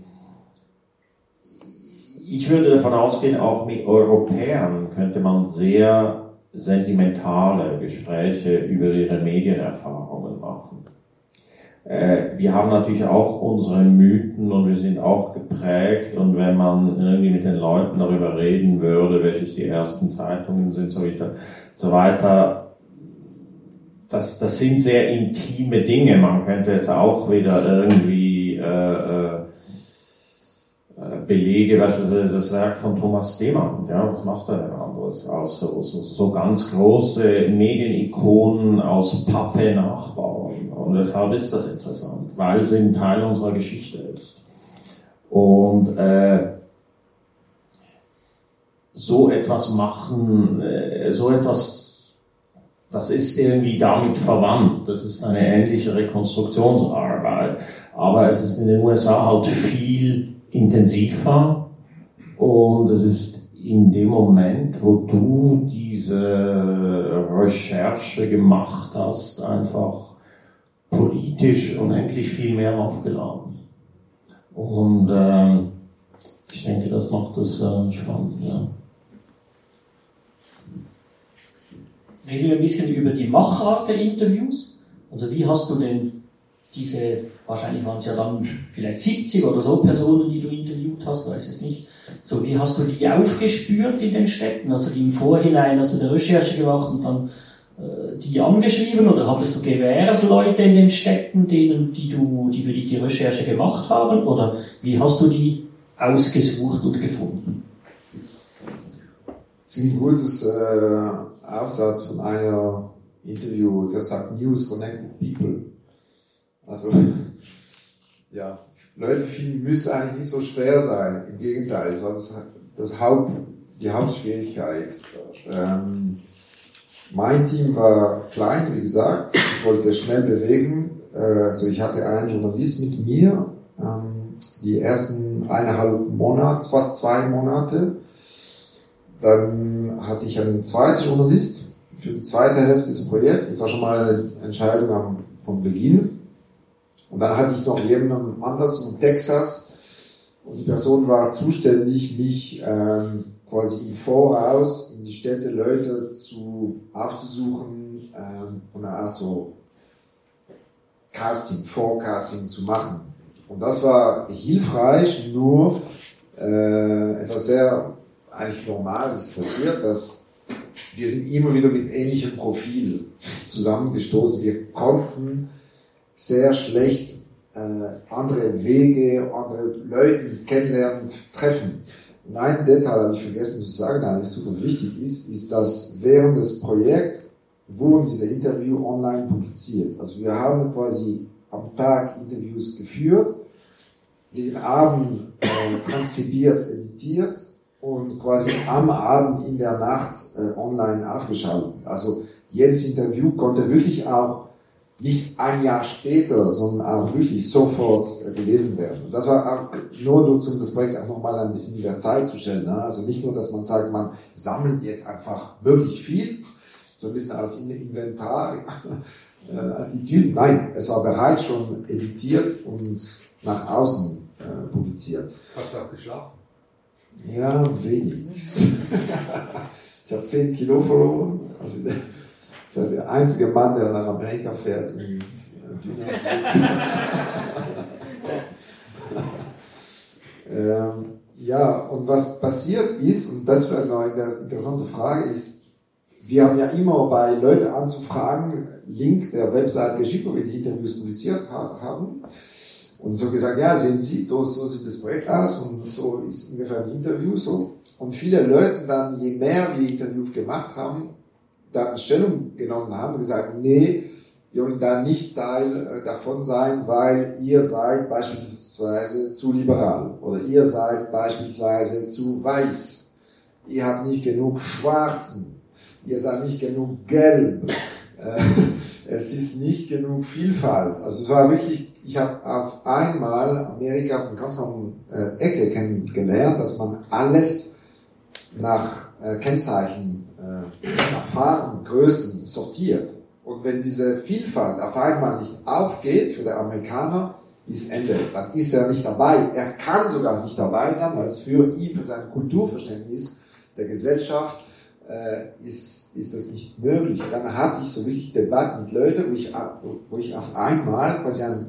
Speaker 4: ich würde davon ausgehen, auch mit Europäern könnte man sehr sentimentale Gespräche über ihre Medienerfahrungen machen. Äh, wir haben natürlich auch unsere Mythen und wir sind auch geprägt und wenn man irgendwie mit den Leuten darüber reden würde, welches die ersten Zeitungen sind, so weiter, so weiter das, das sind sehr intime Dinge. Man könnte jetzt auch wieder irgendwie äh, äh, Belege, beispielsweise das Werk von Thomas Demann, ja, was macht er denn anderes, als so, so, ganz große Medienikonen aus Pappe nachbauen. Und weshalb ist das interessant? Weil sie ein Teil unserer Geschichte ist. Und äh, so etwas machen, äh, so etwas, das ist irgendwie damit verwandt. Das ist eine ähnliche Rekonstruktionsarbeit. Aber es ist in den USA halt viel intensiver und es ist in dem Moment, wo du diese Recherche gemacht hast, einfach politisch unendlich viel mehr aufgeladen. Und äh, ich denke, das macht es äh, spannend. Ja.
Speaker 2: Reden wir ein bisschen über die Machart der Interviews. Also wie hast du denn diese wahrscheinlich waren es ja dann vielleicht 70 oder so Personen, die du interviewt hast, weiß es nicht. So, wie hast du die aufgespürt in den Städten? Hast du die im Vorhinein, hast du eine Recherche gemacht und dann äh, die angeschrieben oder hattest du Gewährsleute in den Städten, denen, die du, die für dich die Recherche gemacht haben? Oder wie hast du die ausgesucht und gefunden?
Speaker 1: Ein gutes äh, Aufsatz von einer Interview, der sagt News Connected People. Also, ja, Leute finden, müsste eigentlich nicht so schwer sein. Im Gegenteil, das war das, das Haupt, die Hauptschwierigkeit. Ähm, mein Team war klein, wie gesagt. Ich wollte schnell bewegen. Also ich hatte einen Journalist mit mir. Ähm, die ersten eineinhalb Monate, fast zwei Monate. dann hatte ich einen zweiten Journalist für die zweite Hälfte des Projekts. Das war schon mal eine Entscheidung am, vom Beginn. Und dann hatte ich noch jemanden anders in Texas und die Person war zuständig, mich ähm, quasi im Voraus in die Städte Leute zu aufzusuchen ähm, und eine Art so Casting, Forecasting zu machen. Und das war hilfreich, nur äh, etwas sehr eigentlich Normales passiert, dass wir sind immer wieder mit ähnlichem Profil zusammengestoßen. Wir konnten sehr schlecht äh, andere Wege, andere Leute kennenlernen, treffen. Und ein Detail habe ich vergessen zu sagen, der super wichtig ist, ist, dass während des Projekts wurden diese Interviews online publiziert. Also wir haben quasi am Tag Interviews geführt, jeden Abend äh, transkribiert, editiert und quasi am Abend in der Nacht äh, online aufgeschaltet. Also jedes Interview konnte wirklich auch nicht ein Jahr später, sondern auch wirklich sofort äh, gelesen werden. Und das war auch nur nutzt, um das Projekt auch nochmal ein bisschen in der Zeit zu stellen. Ne? Also nicht nur, dass man sagt, man sammelt jetzt einfach wirklich viel, so ein bisschen als Inventar, äh, Attitüden. Nein, es war bereits schon editiert und nach außen äh, publiziert.
Speaker 3: Hast du auch geschlafen?
Speaker 1: Ja, wenig. ich habe 10 Kilo verloren. Also ich war der einzige Mann, der nach Amerika fährt äh, ähm, Ja, und was passiert ist, und das wäre eine interessante Frage, ist, wir haben ja immer bei Leuten anzufragen, Link der Website geschickt, wo wir die Interviews publiziert haben. Und so gesagt, ja, sehen Sie, so sieht das Projekt aus und so ist ungefähr ein Interview so. Und viele Leute dann, je mehr wir Interviews gemacht haben, dann Stellung genommen haben und gesagt, nee, wir wollen da nicht Teil äh, davon sein, weil ihr seid beispielsweise zu liberal oder ihr seid beispielsweise zu weiß. Ihr habt nicht genug Schwarzen. Ihr seid nicht genug gelb. Äh, es ist nicht genug Vielfalt. Also es war wirklich, ich habe auf einmal Amerika von ganz anderen äh, Ecke kennengelernt, dass man alles nach Kennzeichen, Farben, Größen sortiert. Und wenn diese Vielfalt auf einmal nicht aufgeht für den Amerikaner, ist Ende. Dann ist er nicht dabei. Er kann sogar nicht dabei sein, weil es für ihn, für sein Kulturverständnis der Gesellschaft äh, ist, ist das nicht möglich. Dann hatte ich so wirklich Debatten mit Leuten, wo ich, wo ich auf einmal quasi eine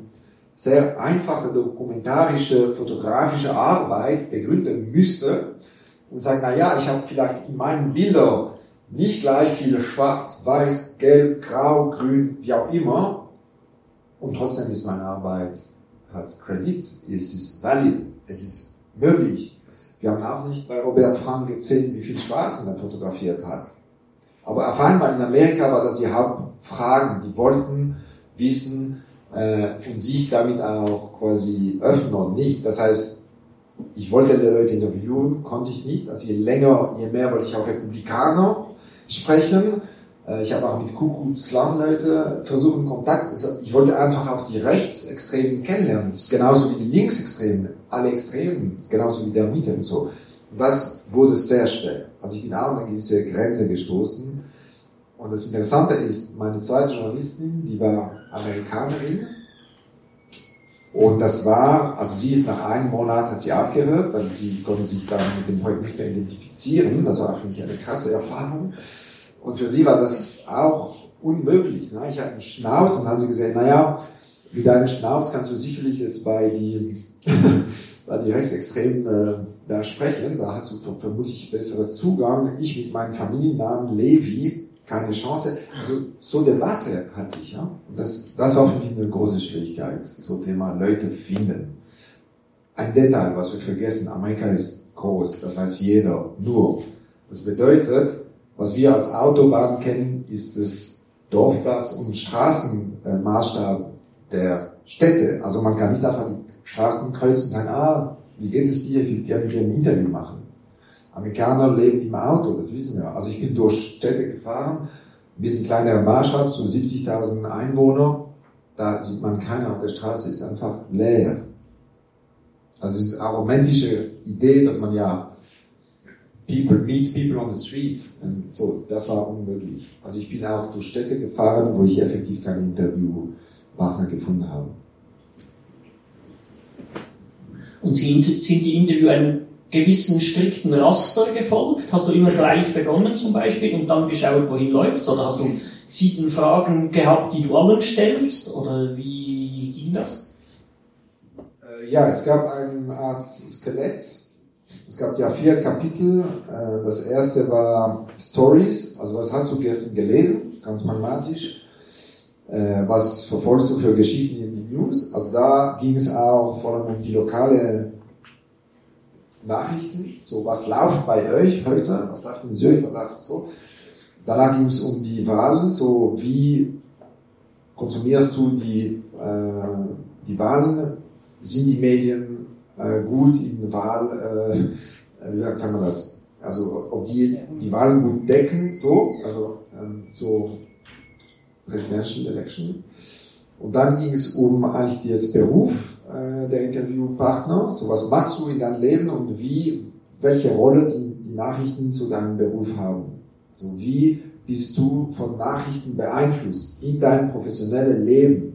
Speaker 1: sehr einfache dokumentarische, fotografische Arbeit begründen müsste und sagen, na ja, ich habe vielleicht in meinen Bildern nicht gleich viele schwarz, weiß, gelb, grau, grün, wie auch immer. Und trotzdem ist meine Arbeit, hat Kredit, es ist valid, es ist möglich. Wir haben auch nicht bei Robert Frank gezählt, wie viel Schwarzen er fotografiert hat. Aber auf einmal in Amerika war das die Hauptfragen. Die wollten wissen äh, und sich damit auch quasi öffnen und nicht. Das heißt, ich wollte die Leute interviewen, konnte ich nicht. Also je länger, je mehr wollte ich auch Republikaner sprechen. Äh, ich habe auch mit Kuku Klan Leute versucht, Kontakt. Ich wollte einfach auch die Rechtsextremen kennenlernen. Genauso wie die Linksextremen, alle Extremen, genauso wie der Mieter und so. Und das wurde sehr schwer. Also ich bin auch an eine gewisse Grenze gestoßen. Und das Interessante ist, meine zweite Journalistin, die war Amerikanerin. Und das war, also sie ist nach einem Monat hat sie aufgehört, weil sie konnte sich dann mit dem Projekt nicht mehr identifizieren. Das war für mich eine krasse Erfahrung. Und für sie war das auch unmöglich. Ne? Ich hatte einen Schnauz und dann haben sie gesagt, naja, mit deinem Schnauz kannst du sicherlich jetzt bei die, bei die Rechtsextremen äh, da sprechen. Da hast du vermutlich besseres Zugang. Ich mit meinem Familiennamen Levi keine Chance. Also so Debatte hatte ich. Ja? Und das, das war für mich eine große Schwierigkeit, so Thema Leute finden. Ein Detail, was wir vergessen, Amerika ist groß, das weiß jeder. Nur, das bedeutet, was wir als Autobahn kennen, ist das Dorfplatz- und Straßenmaßstab der Städte. Also man kann nicht einfach die Straßen kreuzen und sagen, ah, wie geht es dir? Ich will gerne dir ein Interview machen. Amerikaner leben im Auto, das wissen wir. Also ich bin durch Städte gefahren, ein bisschen kleinerer Maßstab, so 70.000 Einwohner, da sieht man keiner auf der Straße, ist einfach leer. Also es ist eine romantische Idee, dass man ja people, meet people on the streets. Und so, das war unmöglich. Also ich bin auch durch Städte gefahren, wo ich effektiv keinen Interviewpartner gefunden habe.
Speaker 2: Und sind, sind die Interview einem gewissen strikten Raster gefolgt? Hast du immer gleich begonnen zum Beispiel und dann geschaut, wohin läuft's? Oder hast du sieben Fragen gehabt, die du allen stellst? Oder wie ging das?
Speaker 1: Äh, ja, es gab eine Art Skelett. Es gab ja vier Kapitel. Äh, das erste war Stories. Also was hast du gestern gelesen? Ganz pragmatisch. Äh, was verfolgst du für Geschichten in den News? Also da ging es auch vor allem um die lokale Nachrichten. So, was läuft bei euch heute? Was läuft in Zürich? So? Danach ging es um die Wahlen. So, wie konsumierst du die, äh, die Wahlen? Sind die Medien äh, gut in Wahl, äh, wie sagt, wir das? Also, ob die die Wahlen gut decken, so, also, ähm, so Presidential Election. Und dann ging es um eigentlich das Beruf äh, der Interviewpartner. So, was machst du in deinem Leben und wie, welche Rolle die, die Nachrichten zu deinem Beruf haben? So, wie bist du von Nachrichten beeinflusst in deinem professionellen Leben?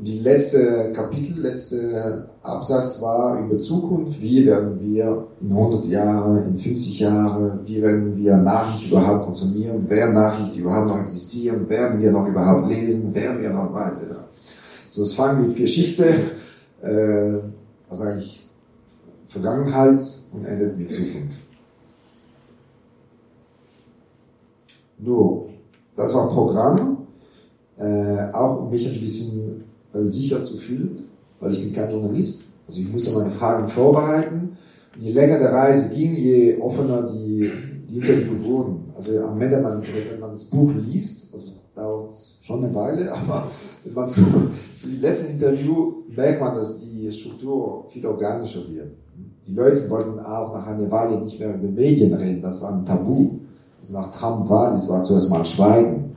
Speaker 1: Die letzte Kapitel, letzte Absatz war über Zukunft. Wie werden wir in 100 Jahren, in 50 Jahren, wie werden wir Nachrichten überhaupt konsumieren? Wer Nachrichten überhaupt noch existieren? Werden wir noch überhaupt lesen? Werden wir noch weiter? So, es fängt mit Geschichte, äh, also eigentlich Vergangenheit und endet mit Zukunft. Nur, das war Programm, äh, auch um mich ein bisschen sicher zu fühlen, weil ich bin kein Journalist. Also ich musste meine Fragen vorbereiten. Und je länger der Reise ging, je offener die, die Interviews wurden. Also am Ende, man, wenn man das Buch liest, also dauert schon eine Weile, aber wenn man so, so die letzten Interview merkt man, dass die Struktur viel organischer wird. Die Leute wollten auch nach einer Weile nicht mehr über Medien reden, das war ein Tabu. Also nach Trump war, das war zuerst mal Schweigen.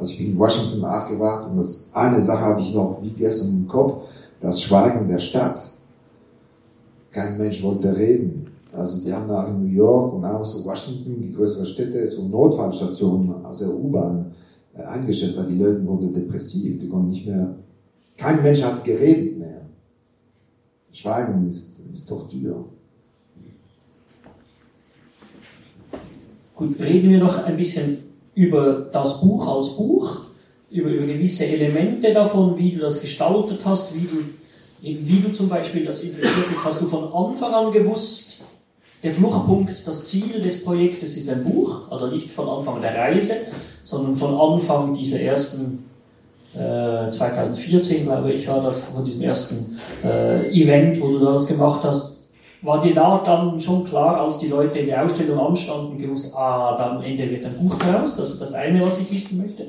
Speaker 1: Also ich bin in Washington aufgewacht und das eine Sache habe ich noch wie gestern im Kopf, das Schweigen der Stadt. Kein Mensch wollte reden. Also die haben in New York und auch so Washington, die größeren Städte, so Notfallstationen aus der U-Bahn äh, eingestellt, weil die Leute wurden depressiv, die konnten nicht mehr, kein Mensch hat geredet mehr. Schweigen ist, ist Tortur.
Speaker 2: Gut, reden wir noch ein bisschen über das Buch als Buch, über, über gewisse Elemente davon, wie du das gestaltet hast, wie du, wie du zum Beispiel das interessiert dich, hast du von Anfang an gewusst, der Fluchtpunkt, das Ziel des Projektes ist ein Buch, also nicht von Anfang der Reise, sondern von Anfang dieser ersten äh, 2014, glaube ich, war das von diesem ersten äh, Event, wo du das gemacht hast. War dir da dann schon klar, als die Leute in der Ausstellung anstanden, gewusst, ah, dann am Ende wird ein Buch daraus? Das ist das eine, was ich wissen möchte.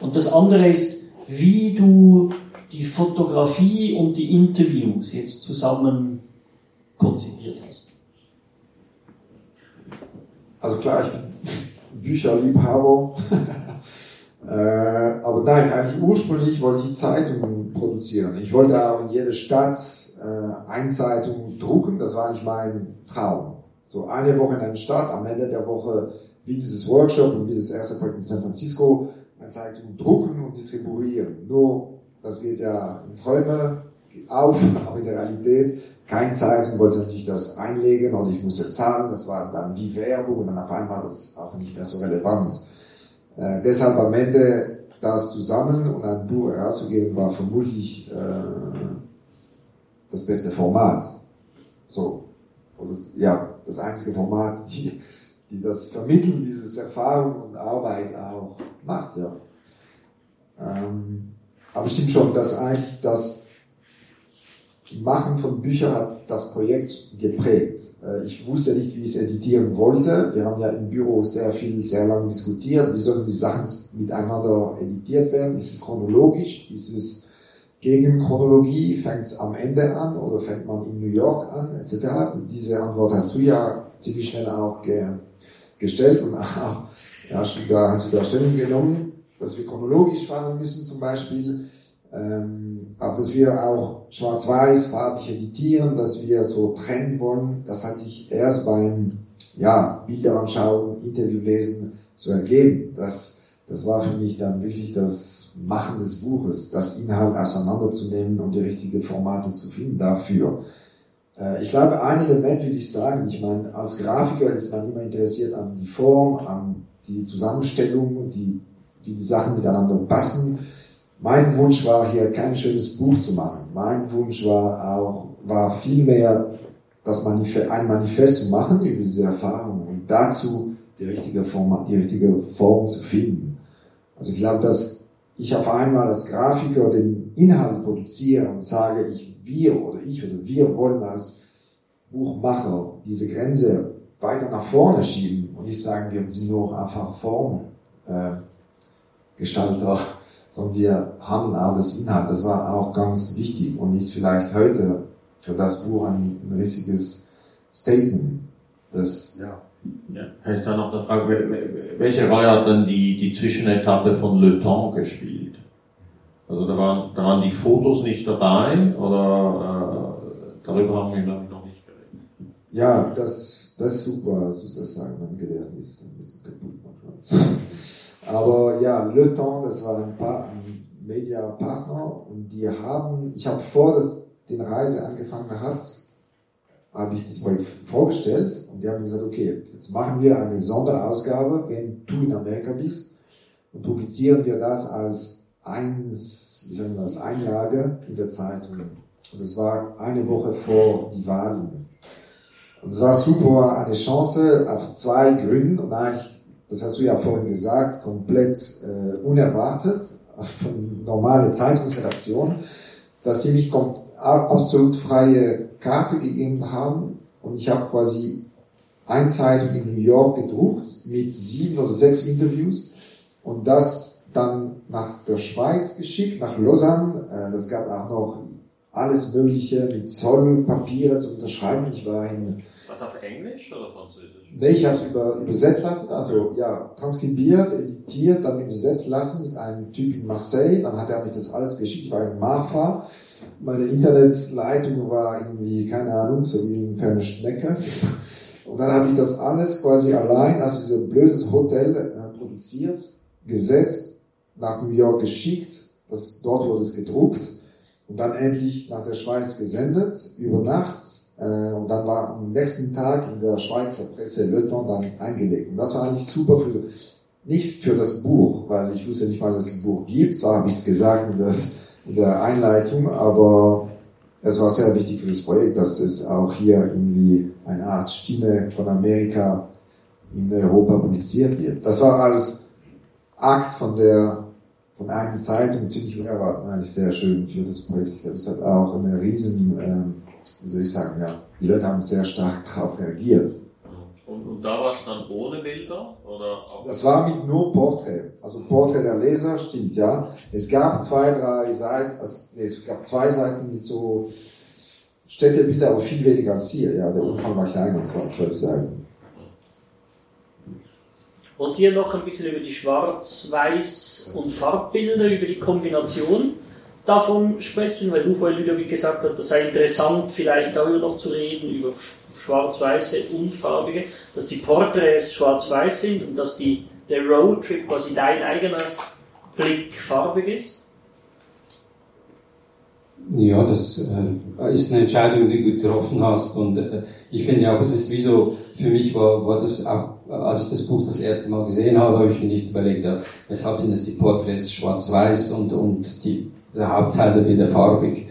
Speaker 2: Und das andere ist, wie du die Fotografie und die Interviews jetzt zusammen konzipiert hast.
Speaker 1: Also klar, ich bin Bücherliebhaber. äh, aber nein, eigentlich ursprünglich wollte ich Zeitungen produzieren. Ich wollte auch in jede Stadt äh, eine Zeitung drucken. Das war eigentlich mein Traum. So eine Woche in einer Stadt, am Ende der Woche wie dieses Workshop und wie das erste Projekt in San Francisco, eine Zeitung drucken und distribuieren. Nur, das geht ja in Träume auf, aber in der Realität kein Zeitung wollte natürlich das einlegen und ich musste zahlen. Das war dann wie Werbung und dann auf einmal war das auch nicht mehr so relevant. Äh, deshalb am Ende das zusammen und ein Buch herauszugeben war vermutlich äh, das beste Format. So. Oder, ja, das einzige Format, die, die das Vermitteln dieses Erfahrung und Arbeit auch macht, ja. Ähm, aber stimmt schon, dass eigentlich das Machen von Büchern hat das Projekt geprägt. Äh, ich wusste nicht, wie ich es editieren wollte. Wir haben ja im Büro sehr viel, sehr lange diskutiert. Wie sollen die Sachen miteinander editiert werden? Ist es chronologisch? Ist es gegen Chronologie? Fängt es am Ende an oder fängt man in New York an? Etc. Diese Antwort hast du ja ziemlich schnell auch ge gestellt und auch, ja, da hast du da Stellung genommen, dass wir chronologisch fahren müssen zum Beispiel Ähm, aber dass wir auch schwarz-weiß farbig editieren, dass wir so trennen wollen, das hat sich erst beim ja, Bilder anschauen, Interview lesen so ergeben. Das, das war für mich dann wirklich das Machen des Buches, das Inhalt auseinanderzunehmen und die richtigen Formate zu finden dafür. Äh, ich glaube, ein Element würde ich sagen, ich meine, als Grafiker ist man immer interessiert an die Form, an die Zusammenstellung, die, wie die Sachen miteinander passen. Mein Wunsch war hier kein schönes Buch zu machen. Mein Wunsch war auch, war vielmehr das Manifest, ein Manifest zu machen über diese Erfahrung und dazu die richtige Form, die richtige Form zu finden. Also ich glaube, dass ich auf einmal als Grafiker den Inhalt produziere und sage, ich, wir oder ich oder wir wollen als Buchmacher diese Grenze weiter nach vorne schieben und nicht sagen, wir sind nur einfach Formgestalter, äh, sondern wir haben das Inhalt. Das war auch ganz wichtig und ist vielleicht heute für das Buch ein, ein richtiges Statement. Das, ja.
Speaker 4: Ja, vielleicht da noch eine Frage, welche Rolle hat dann die, die Zwischenetappe von Le Temps gespielt? Also da waren, da waren die Fotos nicht dabei oder äh, darüber haben wir glaube ich noch nicht geredet.
Speaker 1: Ja, das, das ist super, dass du das sagen, mein Gedächtnis ist ein bisschen kaputt manchmal. Aber ja, Le Temps, das war ein, pa ein Media-Partner und die haben, ich habe vor, dass die Reise angefangen hat, habe ich das Projekt vorgestellt und die haben gesagt, okay, jetzt machen wir eine Sonderausgabe, wenn du in Amerika bist und publizieren wir das als eins, wie sagen wir das, Einlage in der Zeitung. Und das war eine Woche vor die Wahlen. Und es war super, eine Chance auf zwei Gründen und eigentlich, das hast du ja vorhin gesagt, komplett äh, unerwartet von normale Zeitungsredaktion, dass sie mich absolut freie Karte gegeben haben und ich habe quasi eine Zeitung in New York gedruckt mit sieben oder sechs Interviews und das dann nach der Schweiz geschickt, nach Lausanne. Äh, das gab auch noch alles Mögliche mit Zollpapiere zu unterschreiben. Ich war in...
Speaker 4: Was auf Englisch oder Französisch?
Speaker 1: Habe es über, übersetzt lassen, also ja, transkribiert, editiert, dann übersetzt lassen mit einem Typ in Marseille. Dann hat er mich das alles geschickt. Ich war in Marfa meine Internetleitung war irgendwie, keine Ahnung, so wie eine ferne Schnecke. Und dann habe ich das alles quasi allein, also dieses blödes Hotel äh, produziert, gesetzt, nach New York geschickt, das, dort wurde es gedruckt und dann endlich nach der Schweiz gesendet, über Nacht. Äh, und dann war am nächsten Tag in der Schweizer Presse Le Temps dann eingelegt. Und das war eigentlich super für, nicht für das Buch, weil ich wusste nicht mal, dass es ein Buch gibt, so habe ich es gesagt, dass in der Einleitung, aber es war sehr wichtig für das Projekt, dass es auch hier irgendwie eine Art Stimme von Amerika in Europa publiziert wird. Das war als Akt von der von einer Zeitung ziemlich unerwartet, eigentlich sehr schön für das Projekt. Ich glaube, es hat auch eine riesen, ähm, wie soll ich sagen, ja, die Leute haben sehr stark darauf reagiert.
Speaker 4: Und, und da war es dann ohne Bilder? Oder
Speaker 1: das war mit nur Porträt. Also Porträt der Leser, stimmt, ja. Es gab zwei, drei Seiten, also, nee, es gab zwei Seiten mit so Städtebilder, aber viel weniger als hier. Ja, der Umfang war kleiner, es waren zwölf Seiten.
Speaker 2: Und hier noch ein bisschen über die Schwarz-Weiß- und Farbbilder, über die Kombination davon sprechen, weil du vorhin, Ludovic, gesagt hast, das sei interessant, vielleicht darüber noch zu reden, über schwarz-weiße und farbige, dass die Porträts schwarz-weiß sind und dass die, der Roadtrip quasi dein eigener Blick farbig ist?
Speaker 3: Ja, das äh, ist eine Entscheidung, die du getroffen hast und äh, ich finde auch, es ist wie so, für mich war, war das auch, als ich das Buch das erste Mal gesehen habe, habe ich mir nicht überlegt, ja, weshalb sind es die Porträts schwarz-weiß und, und die, der Hauptteil wieder farbig.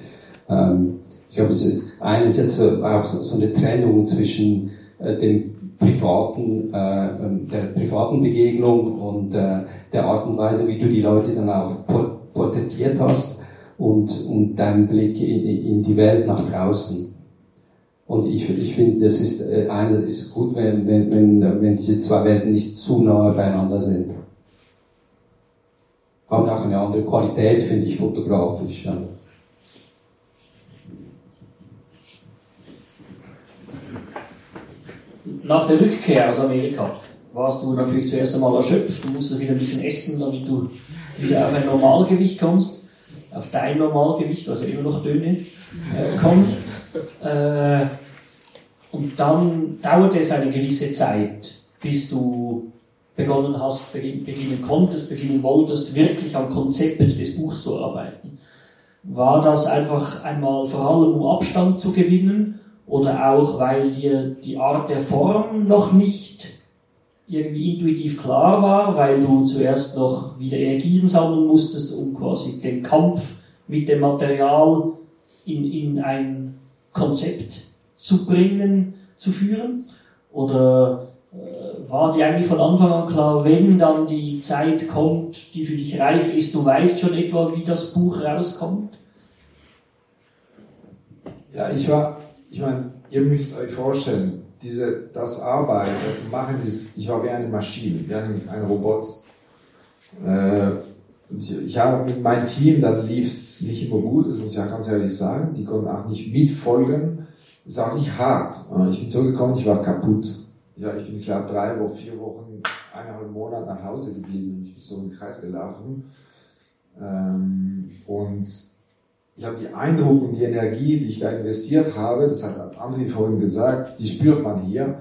Speaker 3: Ähm, ich glaube, es ist eines jetzt so, auch so, so eine Trennung zwischen äh, dem privaten, äh, ähm, der privaten Begegnung und äh, der Art und Weise, wie du die Leute dann auch porträtiert hast und, und deinen Blick in, in die Welt nach draußen. Und ich, ich finde, das ist, äh, eine, ist gut, wenn, wenn, wenn, wenn diese zwei Welten nicht zu nahe beieinander sind. Haben auch eine andere Qualität, finde ich, fotografisch. Ja.
Speaker 2: Nach der Rückkehr aus Amerika warst du natürlich zuerst einmal erschöpft, du musstest wieder ein bisschen essen, damit du wieder auf ein Normalgewicht kommst. auf dein Normalgewicht, was ja immer noch dünn ist, äh, kommst. Äh, und dann dauert es eine gewisse Zeit, bis du begonnen hast, beginnen konntest, beginnen wolltest, wirklich am Konzept des Buchs zu arbeiten. War das einfach einmal vor allem, um Abstand zu gewinnen oder auch, weil dir die Art der Form noch nicht irgendwie intuitiv klar war, weil du zuerst noch wieder Energien sammeln musstest, um quasi den Kampf mit dem Material in, in ein Konzept zu bringen, zu führen? Oder war dir eigentlich von Anfang an klar, wenn dann die Zeit kommt, die für dich reif ist, du weißt schon etwa, wie das Buch rauskommt?
Speaker 1: Ja, ich war, ich meine, ihr müsst euch vorstellen, diese, das Arbeiten, das Machen ist, ich war wie eine Maschine, wie ein, ein Robot. Äh, ich, ich habe mit meinem Team, dann lief es nicht immer gut, das muss ich ja ganz ehrlich sagen, die konnten auch nicht mitfolgen, ist auch nicht hart. Ich bin zurückgekommen, ich war kaputt. Ja, ich bin, glaube, drei oder vier Wochen, eineinhalb Monate nach Hause geblieben. Ich bin so im Kreis gelaufen. Ähm, und ich habe die Eindruck und die Energie, die ich da investiert habe, das hat André vorhin gesagt, die spürt man hier.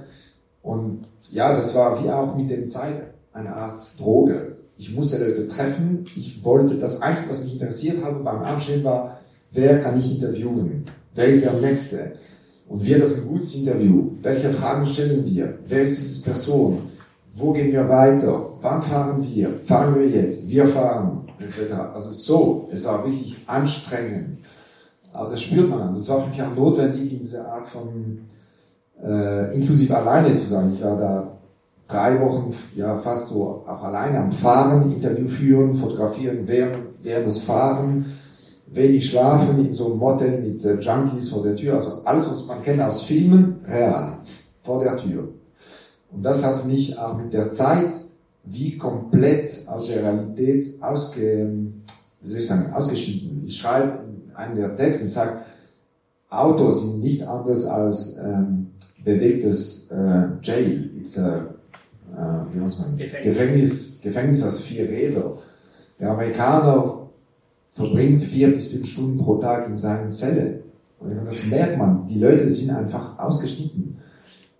Speaker 1: Und ja, das war wie auch mit dem Zeit eine Art Droge. Ich musste Leute treffen. Ich wollte, das Einzige, was mich interessiert habe beim Abstehen war, wer kann ich interviewen? Wer ist der Nächste? Und wird das ein gutes Interview? Welche Fragen stellen wir? Wer ist diese Person? Wo gehen wir weiter? Wann fahren wir? Fahren wir jetzt? Wir fahren, etc. Also so, es war wirklich anstrengend. Aber das spürt man. Das war für mich auch notwendig, in dieser Art von äh, inklusive alleine zu sein. Ich war da drei Wochen, ja fast so auch alleine am Fahren, Interview führen, fotografieren während, während des Fahren wenig schlafen in so einem Motel mit äh, Junkies vor der Tür. Also alles, was man kennt aus Filmen, real, vor der Tür. Und das hat mich auch mit der Zeit wie komplett aus der Realität ausge, wie soll ich sagen, ausgeschieden. Ich schreibe einen der Texte und sage, Autos sind nicht anders als ähm, bewegtes äh, Jail. It's a, äh, wie muss man, Gefängnis. Gefängnis, Gefängnis als vier Räder. Der Amerikaner verbringt vier bis fünf Stunden pro Tag in seinen Zelle. Und das merkt man, die Leute sind einfach ausgeschnitten.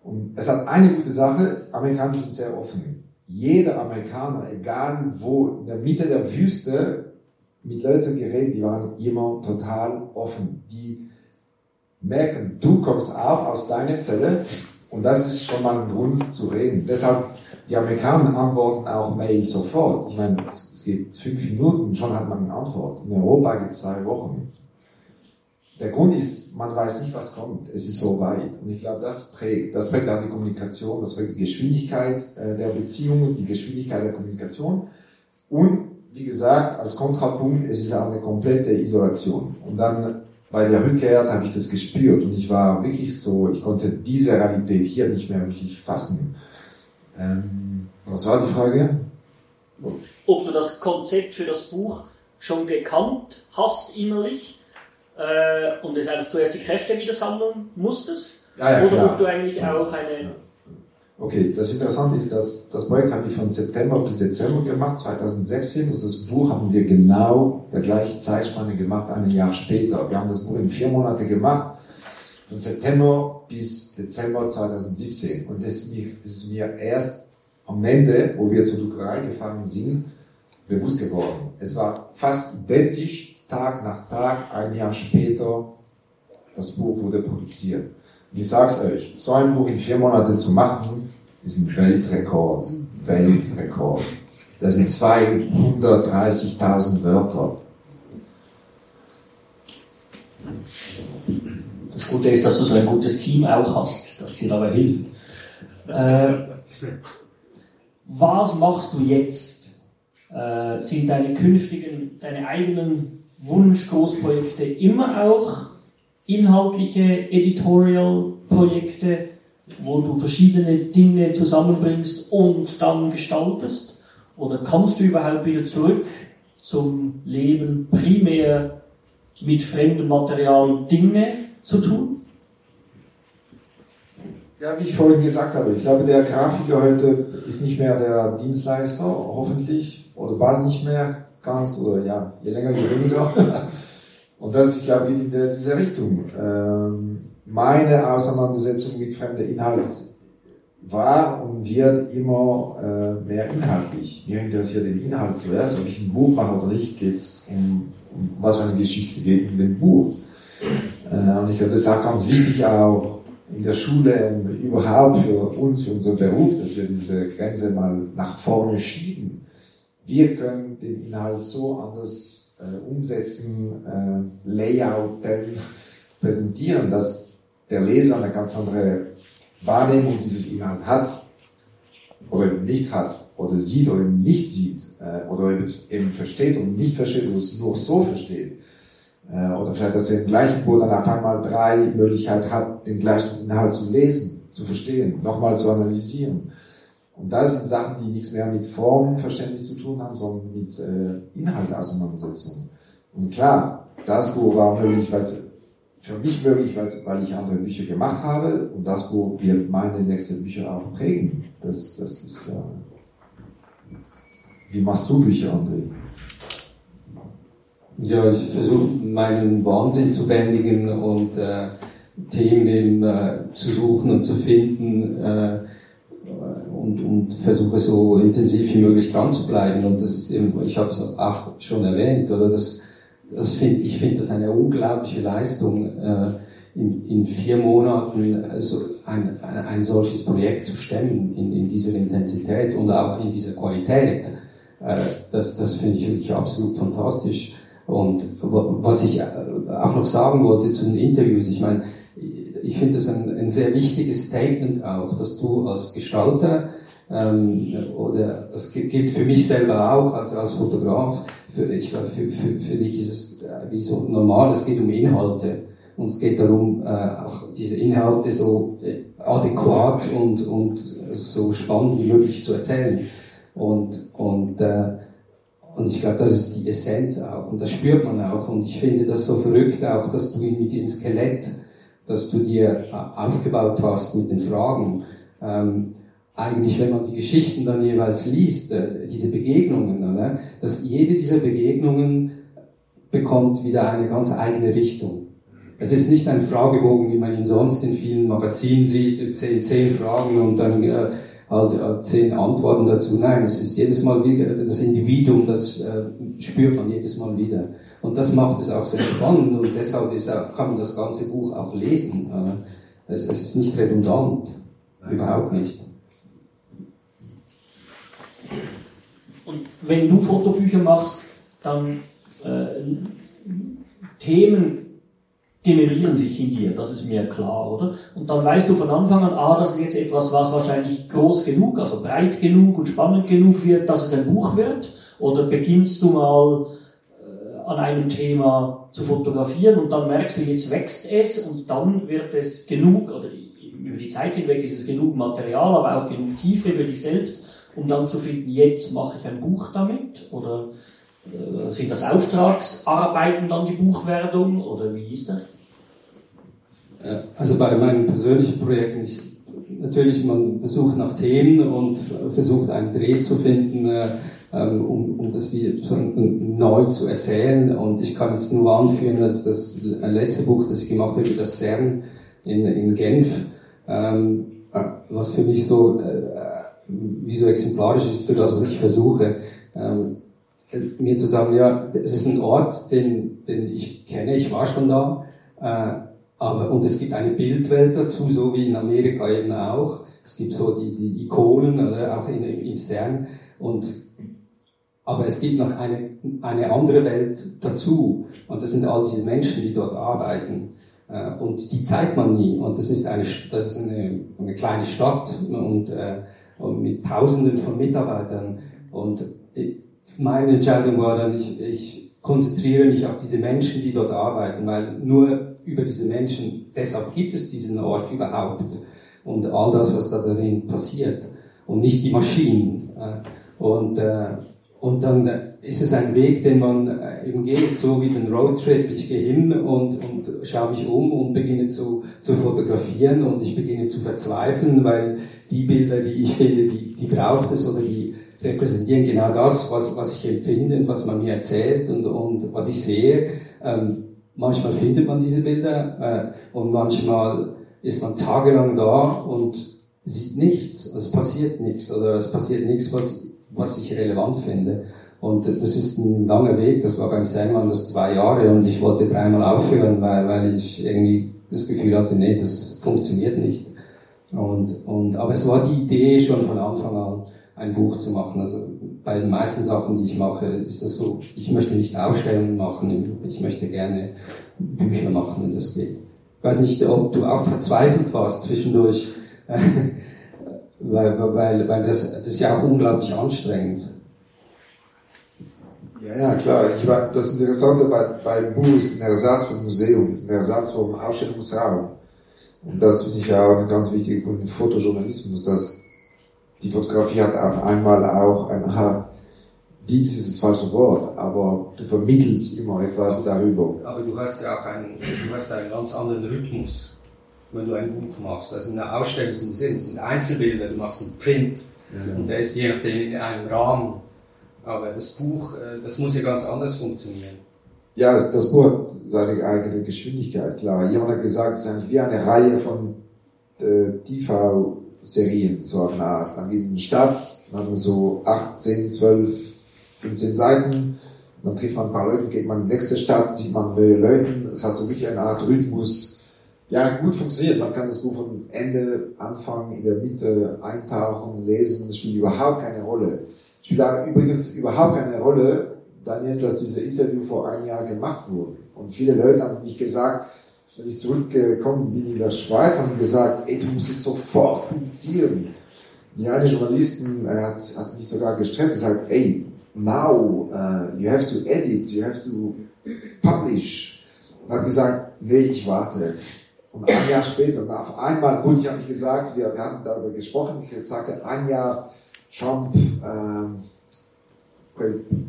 Speaker 1: Und es hat eine gute Sache, Amerikaner sind sehr offen. Jeder Amerikaner, egal wo, in der Mitte der Wüste, mit Leuten geredet, die waren immer total offen. Die merken, du kommst auch aus deiner Zelle und das ist schon mal ein Grund zu reden. Deshalb die Amerikaner antworten auch Mail sofort. Ich meine, es geht fünf Minuten, schon hat man eine Antwort. In Europa geht es zwei Wochen. Der Grund ist, man weiß nicht, was kommt. Es ist so weit. Und ich glaube, das prägt, das prägt auch die Kommunikation, das prägt die Geschwindigkeit äh, der Beziehungen, die Geschwindigkeit der Kommunikation. Und, wie gesagt, als Kontrapunkt, es ist auch eine komplette Isolation. Und dann bei der Rückkehr habe ich das gespürt und ich war wirklich so, ich konnte diese Realität hier nicht mehr wirklich fassen. Ähm, was war die Frage?
Speaker 2: Ob du das Konzept für das Buch schon gekannt hast innerlich äh, und es einfach zuerst die Kräfte wieder sammeln musstest?
Speaker 1: Ja, ja,
Speaker 2: oder
Speaker 1: klar.
Speaker 2: ob du eigentlich auch eine...
Speaker 1: Okay, das Interessante ist, dass das Projekt habe ich von September bis Dezember gemacht, 2016. Und das Buch haben wir genau der gleichen Zeitspanne gemacht, ein Jahr später. Wir haben das Buch in vier Monate gemacht von September bis Dezember 2017. Und das ist, mir, erst am Ende, wo wir zur Druckerei gefahren sind, bewusst geworden. Es war fast identisch, Tag nach Tag, ein Jahr später, das Buch wurde produziert. Und ich sag's euch, so ein Buch in vier Monaten zu machen, ist ein Weltrekord. Weltrekord. Das sind 230.000 Wörter.
Speaker 2: Das Gute ist, dass du so ein gutes Team auch hast, das dir dabei hilft. Äh, was machst du jetzt? Äh, sind deine künftigen, deine eigenen Wunsch-Großprojekte immer auch inhaltliche Editorial-Projekte, wo du verschiedene Dinge zusammenbringst und dann gestaltest? Oder kannst du überhaupt wieder zurück zum Leben primär mit fremdem Material Dinge zu tun?
Speaker 1: Ja, wie ich vorhin gesagt habe, ich glaube, der Grafiker heute ist nicht mehr der Dienstleister, hoffentlich, oder bald nicht mehr. kannst, oder ja, je länger, je weniger. Und das, ich glaube, geht in diese Richtung. Ähm, meine Auseinandersetzung mit fremder Inhalt war und wird immer äh, mehr inhaltlich. Mir interessiert den Inhalt zuerst, ob ich ein Buch mache oder nicht, geht es um, um was für eine Geschichte geht in dem Buch. Äh, und ich glaube, das ist auch ganz wichtig, auch in der Schule und überhaupt für uns, für unseren Beruf, dass wir diese Grenze mal nach vorne schieben. Wir können den Inhalt so anders äh, umsetzen, äh, layouten, präsentieren, dass der Leser eine ganz andere Wahrnehmung dieses Inhalt hat oder eben nicht hat oder sieht oder eben nicht sieht äh, oder eben versteht und nicht versteht oder es nur so versteht. Äh, oder vielleicht, dass er im gleichen Buch dann auf einmal drei Möglichkeiten hat, den gleichen Inhalt zu lesen, zu verstehen, nochmal zu analysieren. Und das sind Sachen, die nichts mehr mit Formverständnis zu tun haben, sondern mit äh, Inhaltauseinandersetzung. Und klar, das Buch war möglich, weil es für mich möglich, weil ich andere Bücher gemacht habe und das Buch wird meine nächsten Bücher auch prägen. Das, das ist ja. Wie machst du Bücher, André?
Speaker 3: Ja, ich versuche meinen Wahnsinn zu bändigen und äh, Themen eben, äh, zu suchen und zu finden äh, und, und versuche so intensiv wie möglich dran zu bleiben. Und das ist eben, ich habe es auch schon erwähnt, oder das das find, ich finde das eine unglaubliche Leistung, äh, in, in vier Monaten so ein, ein solches Projekt zu stemmen, in, in dieser Intensität und auch in dieser Qualität. Äh, das das finde ich wirklich absolut fantastisch. Und was ich äh, auch noch sagen wollte zu den Interviews, ich meine, ich finde das ein, ein sehr wichtiges Statement auch, dass du als Gestalter ähm, oder das gilt für mich selber auch als, als Fotograf, für, ich glaube, für, für, für dich ist es äh, wie so normal, es geht um Inhalte. Und es geht darum, äh, auch diese Inhalte so äh, adäquat und, und so spannend wie möglich zu erzählen. Und, und, äh, und ich glaube, das ist die Essenz auch. Und das spürt man auch. Und ich finde das so verrückt auch, dass du mit diesem Skelett, das du dir äh, aufgebaut hast mit den Fragen, ähm, eigentlich, wenn man die Geschichten dann jeweils liest, äh, diese Begegnungen, ne, dass jede dieser Begegnungen bekommt wieder eine ganz eigene Richtung. Es ist nicht ein Fragebogen, wie man ihn sonst in vielen Magazinen sieht, zehn, zehn Fragen und dann äh, halt äh, zehn Antworten dazu. Nein, es ist jedes Mal wieder das Individuum, das äh, spürt man jedes Mal wieder. Und das macht es auch sehr spannend und deshalb ist auch, kann man das ganze Buch auch lesen. Äh, es, es ist nicht redundant, Nein. überhaupt nicht.
Speaker 2: Und wenn du Fotobücher machst, dann äh, Themen generieren sich in dir, das ist mir klar, oder? Und dann weißt du von Anfang an, ah, das ist jetzt etwas, was wahrscheinlich groß genug, also breit genug und spannend genug wird, dass es ein Buch wird. Oder beginnst du mal äh, an einem Thema zu fotografieren und dann merkst du, jetzt wächst es und dann wird es genug, oder über die Zeit hinweg ist es genug Material, aber auch genug Tiefe für dich selbst, um dann zu finden, jetzt mache ich ein Buch damit oder sind das Auftragsarbeiten dann die Buchwerdung oder wie ist das?
Speaker 3: Also bei meinen persönlichen Projekten, ich, natürlich man versucht nach Themen und versucht einen Dreh zu finden, äh, ähm, um, um das wie neu zu erzählen. Und ich kann es nur anführen, dass das letzte Buch, das ich gemacht habe, das CERN in, in Genf, ähm, äh, was für mich so wie so exemplarisch ist für das, was ich versuche, ähm, mir zu sagen, ja, es ist ein Ort, den, den ich kenne, ich war schon da, äh, aber, und es gibt eine Bildwelt dazu, so wie in Amerika eben auch. Es gibt so die, die Ikonen, oder, auch in, im CERN, und, aber es gibt noch eine, eine andere Welt dazu, und das sind all diese Menschen, die dort arbeiten. Äh, und die zeigt man nie. Und das ist eine, das ist eine, eine kleine Stadt und äh, und mit Tausenden von Mitarbeitern. Und meine Entscheidung war dann, ich, ich konzentriere mich auf diese Menschen, die dort arbeiten, weil nur über diese Menschen, deshalb gibt es diesen Ort überhaupt und all das, was da darin passiert und nicht die Maschinen. Und, äh, und dann ist es ein Weg, den man äh, eben geht, so wie den Roadtrip. Ich gehe hin und, und schaue mich um und beginne zu, zu fotografieren und ich beginne zu verzweifeln, weil die Bilder, die ich finde, die, die braucht es oder die, repräsentieren genau das, was, was ich empfinde und was man mir erzählt und, und was ich sehe. Ähm, manchmal findet man diese Bilder äh, und manchmal ist man tagelang da und sieht nichts, es passiert nichts oder es passiert nichts, was, was ich relevant finde. Und das ist ein langer Weg, das war beim Sandman das zwei Jahre und ich wollte dreimal aufhören, weil, weil ich irgendwie das Gefühl hatte, nee, das funktioniert nicht. Und, und, aber es war die Idee schon von Anfang an, ein Buch zu machen. Also bei den meisten Sachen, die ich mache, ist das so, ich möchte nicht Ausstellungen machen, ich möchte gerne Bücher machen, wenn das geht. Ich weiß nicht, ob du auch verzweifelt warst zwischendurch, weil, weil, weil das, das ist ja auch unglaublich anstrengend.
Speaker 1: Ja, ja, klar. Ich war, das Interessante bei, bei Buch ist ein Ersatz vom Museum, ist ein Ersatz vom Ausstellungsraum. Und das finde ich ja auch ein ganz wichtiger Punkt im Fotojournalismus, dass die Fotografie hat auf einmal auch eine Art, Dienst ist das falsche Wort, aber du vermittelst immer etwas darüber.
Speaker 3: Aber du hast ja auch einen, du hast einen ganz anderen Rhythmus, wenn du ein Buch machst. Also eine Ausstellung sind, sind Einzelbilder, du machst einen Print ja. und der ist je nachdem in einem Rahmen. Aber das Buch, äh, das muss ja ganz anders funktionieren.
Speaker 1: Ja, das Buch hat seine eigene Geschwindigkeit, klar. Jemand hat gesagt, es ist eigentlich wie eine Reihe von äh, TV-Serien, so auf eine Art. Man geht in die Stadt, man hat so 8, 10, 12, 15 Seiten, dann trifft man ein paar Leute, geht man in die nächste Stadt, sieht man neue Leute. Es hat so wirklich eine Art Rhythmus. Ja, gut funktioniert. Man kann das Buch von Ende, Anfang, in der Mitte eintauchen, lesen. Das spielt überhaupt keine Rolle. Spielt übrigens überhaupt keine Rolle, Daniel, dass diese Interview vor einem Jahr gemacht wurde. Und viele Leute haben mich gesagt, wenn ich zurückgekommen bin in der Schweiz, haben gesagt, ey, du musst es sofort publizieren. Die eine Journalistin äh, hat, hat mich sogar gestresst, gesagt, ey, now, uh, you have to edit, you have to publish. Und habe gesagt, nee, ich warte. Und ein Jahr später, und auf einmal, gut, ich habe nicht gesagt, wir, wir hatten darüber gesprochen, ich sagte, ein Jahr Trump, ähm,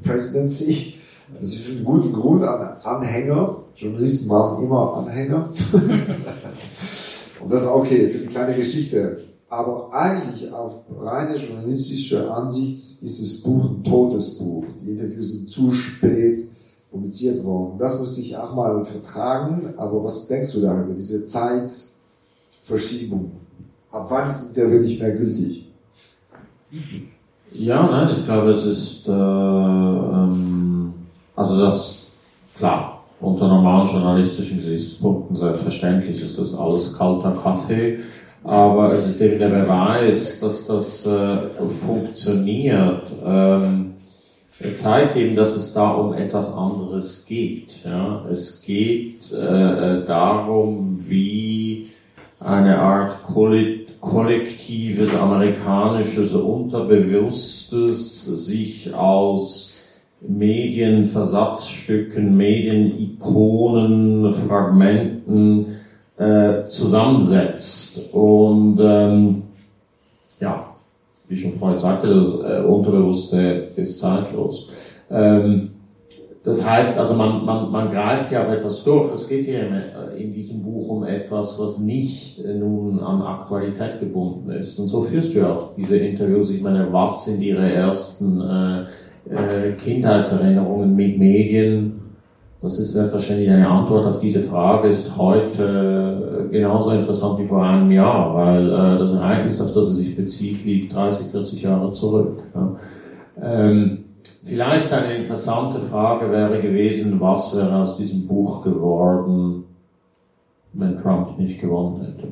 Speaker 1: Presidency. Das ist für einen guten Grund an Anhänger. Journalisten waren immer Anhänger. Und das war okay für die kleine Geschichte. Aber eigentlich auf reine journalistische Ansicht ist das Buch ein totes Buch. Die Interviews sind zu spät publiziert worden. Das muss ich auch mal vertragen. Aber was denkst du darüber? Diese Zeitverschiebung. Ab wann ist Interview nicht mehr gültig?
Speaker 4: Ja, nein, ich glaube, es ist, äh, ähm, also das, klar, unter normalen journalistischen Gesichtspunkten selbstverständlich ist das alles kalter Kaffee, aber es ist eben der Beweis, dass das äh, funktioniert. Ähm, zeigt eben, dass es da um etwas anderes geht. Ja? Es geht äh, darum, wie eine Art Kollektiv kollektives amerikanisches Unterbewusstes sich aus Medienversatzstücken, Medienikonen, Fragmenten äh, zusammensetzt. Und ähm, ja, wie schon vorhin sagte, das äh, Unterbewusste ist zeitlos. Ähm, das heißt, also man, man, man greift ja auf etwas durch. Es geht hier in, äh, in diesem Buch um etwas, was nicht äh, nun an Aktualität gebunden ist. Und so führst du ja auch diese Interviews. Ich meine, was sind Ihre ersten äh, äh, Kindheitserinnerungen mit Medien? Das ist selbstverständlich eine Antwort auf diese Frage, ist heute äh, genauso interessant wie vor einem Jahr, weil äh, das Ereignis, auf das es sich bezieht, liegt 30, 40 Jahre zurück. Ähm, Vielleicht eine interessante Frage wäre gewesen, was wäre aus diesem Buch geworden, wenn Trump nicht gewonnen hätte?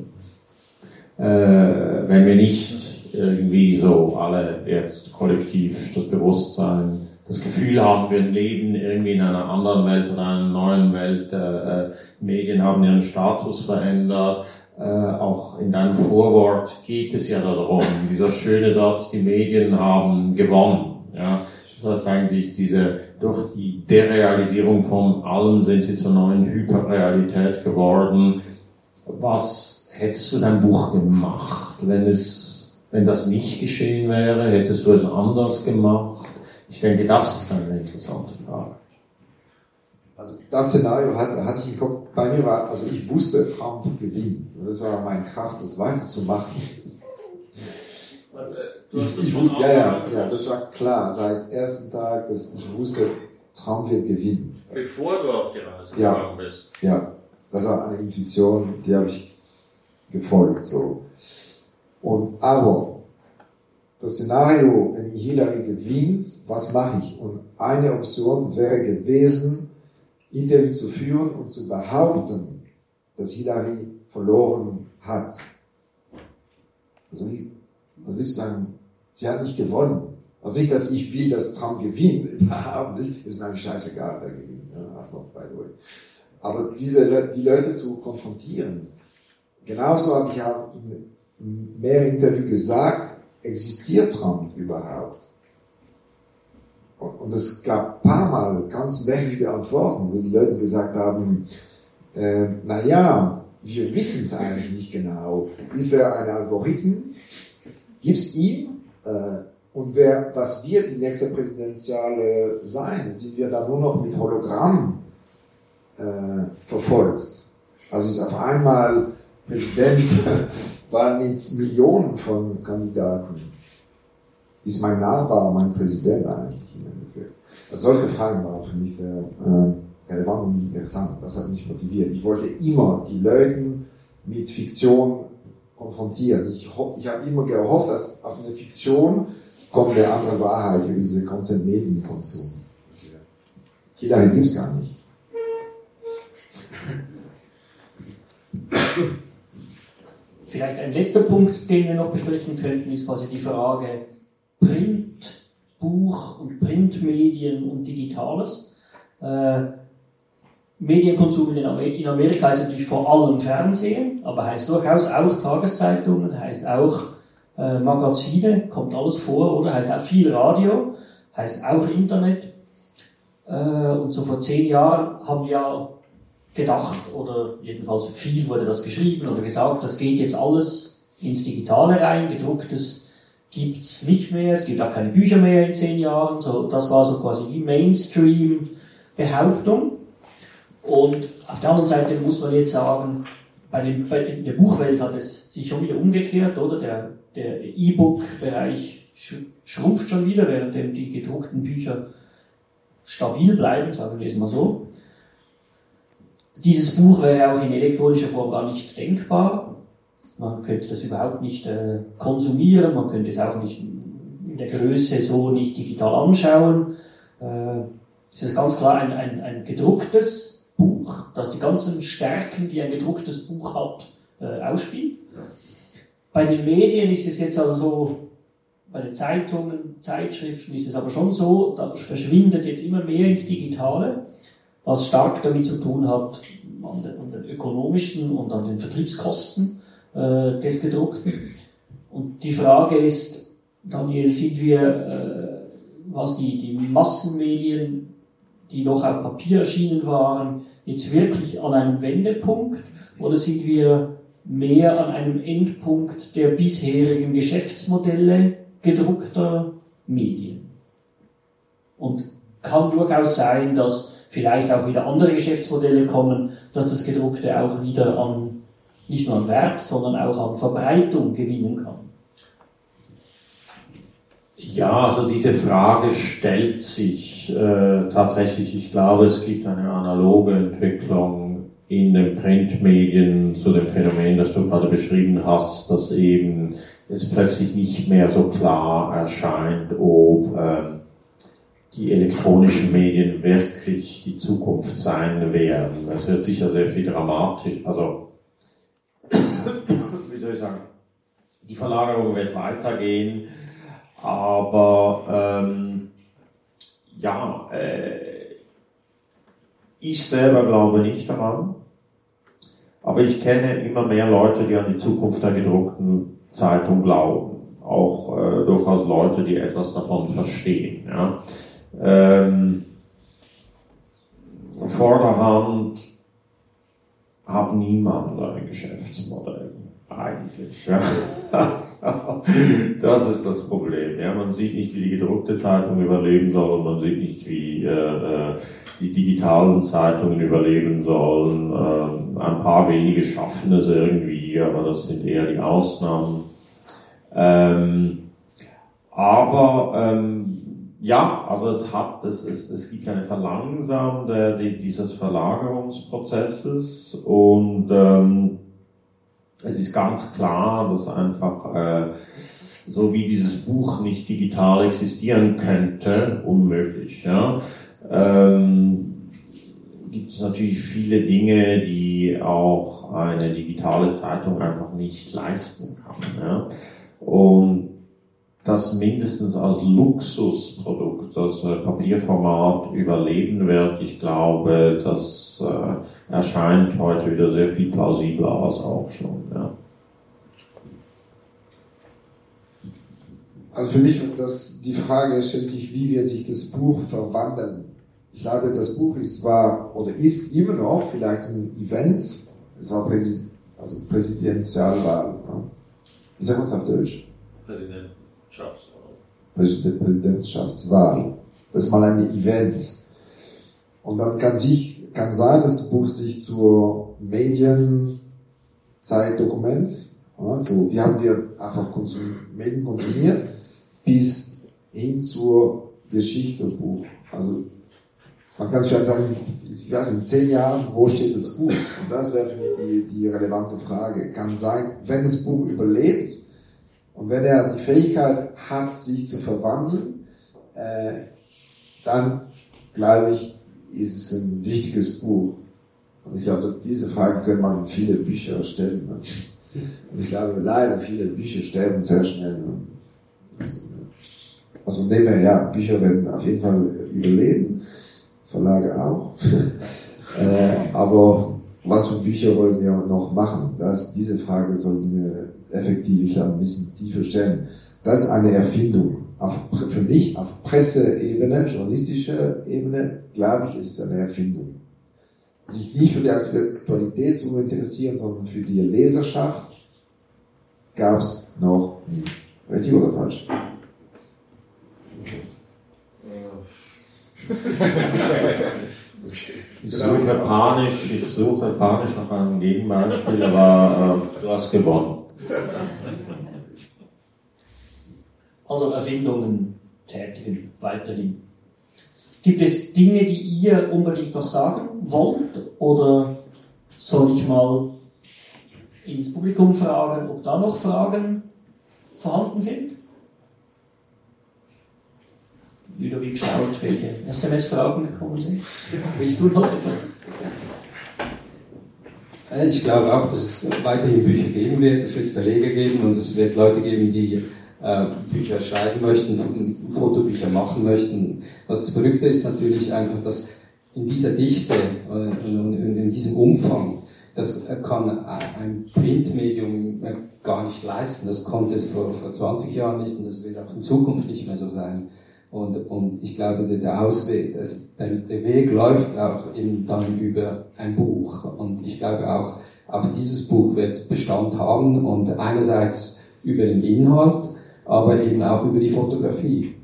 Speaker 4: Wenn wir nicht irgendwie so alle jetzt kollektiv das Bewusstsein, das Gefühl haben, wir leben irgendwie in einer anderen Welt oder einer neuen Welt, äh, äh Medien haben ihren Status verändert, äh, auch in deinem Vorwort geht es ja darum, dieser schöne Satz, die Medien haben gewonnen. Ja, das heißt eigentlich, diese, durch die Derealisierung von allem sind sie zur neuen Hyperrealität geworden. Was hättest du dein Buch gemacht, wenn es, wenn das nicht geschehen wäre? Hättest du es anders gemacht? Ich denke, das ist eine interessante Frage.
Speaker 1: Also das Szenario hatte, hatte ich im Kopf. Bei mir war, also ich wusste, Trump gewinnt. Das war meine Kraft, das weiterzumachen. Ich, ich, ja, ja, ja, das war klar. Seit ersten Tag, dass ich wusste, Trump wird gewinnen.
Speaker 5: Bevor du auf die Reise
Speaker 1: Ja.
Speaker 5: gegangen bist.
Speaker 1: Ja, das war eine Intuition, die habe ich gefolgt, so. Und, aber, das Szenario, wenn ich Hillary gewinnt, was mache ich? Und eine Option wäre gewesen, Interview zu führen und zu behaupten, dass Hillary verloren hat. Also, wie, was willst du sagen? Sie hat nicht gewonnen. Also nicht, dass ich will, dass Trump gewinnt, überhaupt nicht. Ist mir eigentlich scheißegal, wer gewinnt. Ja, ach noch, by the way. Aber diese, die Leute zu konfrontieren. Genauso habe ich auch in mehreren Interviews gesagt, existiert Trump überhaupt? Und, und es gab ein paar Mal ganz merkwürdige Antworten, wo die Leute gesagt haben, äh, na ja, wir wissen es eigentlich nicht genau. Ist er ein Algorithmus? Gibt's ihm? Äh, und wer, was wird die nächste Präsidentiale sein? Sind wir da nur noch mit Hologramm äh, verfolgt? Also ist auf einmal Präsident war mit Millionen von Kandidaten. Ist mein Nachbar mein Präsident eigentlich im Endeffekt? Also solche Fragen waren für mich sehr, äh, die waren interessant. Das hat mich motiviert. Ich wollte immer die Leute mit Fiktion konfrontieren. Ich, ich habe immer gehofft, dass aus einer Fiktion kommt eine andere Wahrheit über diese Consent Medienkonsum. Hillary gibt's gar nicht.
Speaker 2: Vielleicht ein letzter Punkt, den wir noch besprechen könnten, ist quasi die Frage Print, Buch und Printmedien und Digitales. Äh, Medienkonsum in Amer- in Amerika ist natürlich vor allem Fernsehen, aber heißt durchaus auch Tageszeitungen, heißt auch äh, Magazine, kommt alles vor, oder? Heißt auch viel Radio, heißt auch Internet. Äh, und so vor zehn Jahren haben wir ja gedacht, oder jedenfalls viel wurde das geschrieben oder gesagt, das geht jetzt alles ins Digitale rein, gedrucktes gibt's nicht mehr, es gibt auch keine Bücher mehr in zehn Jahren, so, das war so quasi die Mainstream-Behauptung. Und auf der anderen Seite muss man jetzt sagen, bei, den, bei in der Buchwelt hat es sich schon wieder umgekehrt, oder? Der, der E-Book-Bereich sch- schrumpft schon wieder, während die gedruckten Bücher stabil bleiben, sagen wir es mal so. Dieses Buch wäre auch in elektronischer Form gar nicht denkbar. Man könnte das überhaupt nicht äh, konsumieren, man könnte es auch nicht in der Größe so nicht digital anschauen. Äh, es ist ganz klar ein, ein, ein gedrucktes Buch, das die ganzen Stärken, die ein gedrucktes Buch hat, äh, ausspielt. Bei den Medien ist es jetzt also so, bei den Zeitungen, Zeitschriften ist es aber schon so, da verschwindet jetzt immer mehr ins Digitale was stark damit zu tun hat, an den, an den ökonomischen und an den Vertriebskosten äh, des Gedruckten. Und die Frage ist, Daniel, sind wir, äh, was die, die Massenmedien, die noch auf Papier erschienen waren, jetzt wirklich an einem Wendepunkt oder sind wir mehr an einem Endpunkt der bisherigen Geschäftsmodelle gedruckter Medien? Und kann durchaus sein, dass vielleicht auch wieder andere Geschäftsmodelle kommen, dass das Gedruckte auch wieder an, nicht nur an Wert, sondern auch an Verbreitung gewinnen kann.
Speaker 4: Ja, also diese Frage stellt sich äh, tatsächlich. Ich glaube, es gibt eine analoge Entwicklung in den Printmedien zu dem Phänomen, das du gerade beschrieben hast, dass eben es plötzlich nicht mehr so klar erscheint, ob ähm, die elektronischen Medien wirklich die Zukunft sein werden. Es wird sicher sehr viel dramatisch, also wie soll ich sagen, die Verlagerung wird weitergehen, aber ähm, ja, äh, ich selber glaube nicht daran, aber ich kenne immer mehr Leute, die an die Zukunft der gedruckten Zeitung glauben, auch äh, durchaus Leute, die etwas davon verstehen. Ja. Ähm, Vorderhand hat niemand ein Geschäftsmodell eigentlich. Ja. Das ist das Problem. Ja. Man sieht nicht, wie die gedruckte Zeitung überleben soll man sieht nicht, wie äh, die digitalen Zeitungen überleben sollen. Ähm, ein paar wenige schaffen es irgendwie, aber das sind eher die Ausnahmen. Ähm, Aber ähm, ja, also es hat, es, es, es gibt eine Verlangsamung der, dieses Verlagerungsprozesses und ähm, es ist ganz klar, dass einfach äh, so wie dieses Buch nicht digital existieren könnte, unmöglich. Ja. Ähm, gibt es natürlich viele Dinge, die auch eine digitale Zeitung einfach nicht leisten kann. Ja. Und das mindestens als Luxusprodukt, das äh, Papierformat überleben wird, ich glaube, das äh, erscheint heute wieder sehr viel plausibler als auch schon. Ja.
Speaker 1: Also für mich das, die Frage stellt sich, wie wird sich das Buch verwandeln? Ich glaube, das Buch ist war oder ist immer noch vielleicht ein Event. Es war Präsid also Präsidentialwahl. Ja. Wie sagen wir es auf Deutsch?
Speaker 4: Präsidentschaftswahl.
Speaker 1: Präsidentschaftswahl. Das ist mal ein Event. Und dann kann sich, kann sein, dass das Buch sich zur Medienzeitdokument, also wie haben wir einfach konsum Medien konsumiert, bis hin zur Geschichte Buch. Also man kann sich vielleicht sagen, ich weiß in zehn Jahren, wo steht das Buch? Und das wäre für mich die, die relevante Frage. Kann sein, wenn das Buch überlebt und wenn er die Fähigkeit hat, sich zu verwandeln, äh, dann glaube ich, ist es ein wichtiges Buch. Und ich glaube, dass diese Frage können man viele Bücher stellen. Und ich glaube, leider viele Bücher sterben sehr schnell. Also von dem her, ja, Bücher werden auf jeden Fall überleben, Verlage auch. äh, aber was für Bücher wollen wir noch machen? Das, diese Frage sollten wir effektiv, ich glaube, ein bisschen tiefer stellen. Das ist eine Erfindung. Auf, für mich auf Presseebene, journalistischer Ebene, glaube ich, ist es eine Erfindung. Sich nicht für die Aktualität zu interessieren, sondern für die Leserschaft, gab es noch nie. Richtig oder falsch?
Speaker 4: Ich suche panisch, ich suche panisch nach einem Gegenbeispiel, aber äh, du hast gewonnen.
Speaker 2: Also Erfindungen tätigen weiterhin. Gibt es Dinge, die ihr unbedingt noch sagen wollt? Oder soll ich mal ins Publikum fragen, ob da noch Fragen vorhanden sind? Wie geschaut, welche SMS-Fragen gekommen sind. Willst du noch etwas?
Speaker 3: Ich glaube auch, dass es weiterhin Bücher geben wird, es wird Verleger geben und es wird Leute geben, die äh, Bücher schreiben möchten, Fotobücher machen möchten. Was Verrückte ist natürlich einfach, dass in dieser Dichte äh, und in diesem Umfang, das kann ein Printmedium gar nicht leisten. Das konnte es vor, vor 20 Jahren nicht und das wird auch in Zukunft nicht mehr so sein. Und, und ich glaube, der Ausweg, das, der, der Weg läuft auch eben dann über ein Buch. Und ich glaube auch, auch dieses Buch wird Bestand haben und einerseits über den Inhalt, aber eben auch über die Fotografie,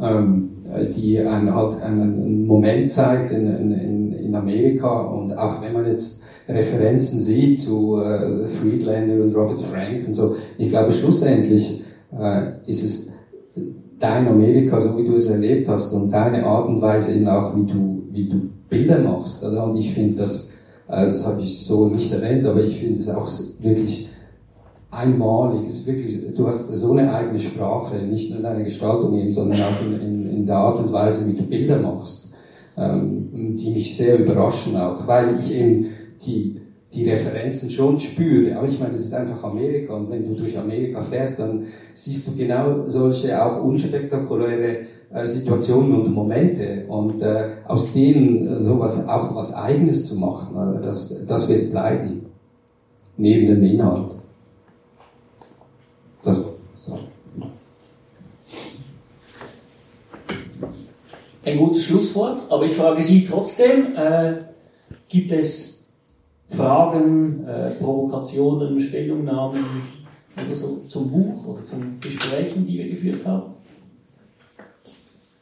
Speaker 3: ähm, die einen, halt einen Moment zeigt in, in, in Amerika. Und auch wenn man jetzt Referenzen sieht zu äh, Friedlander und Robert Frank und so, ich glaube schlussendlich äh, ist es dein Amerika, so wie du es erlebt hast und deine Art und Weise eben auch, wie du, wie du Bilder machst. Oder? Und ich finde das, äh, das habe ich so nicht erwähnt, aber ich finde es auch wirklich einmalig. Es ist wirklich, du hast so eine eigene Sprache, nicht nur deine Gestaltung eben, sondern auch in, in, in der Art und Weise, wie du Bilder machst, ähm, die mich sehr überraschen auch, weil ich eben die die Referenzen schon spüre. Aber ich meine, das ist einfach Amerika und wenn du durch Amerika fährst, dann siehst du genau solche auch unspektakuläre äh, Situationen und Momente und äh, aus denen sowas auch was Eigenes zu machen, äh, das, das wird bleiben neben dem Inhalt. So. so.
Speaker 2: Ein gutes Schlusswort, aber ich frage Sie trotzdem, äh, gibt es Fragen, äh, Provokationen, Stellungnahmen oder so zum Buch oder zum Gesprächen, die wir geführt haben.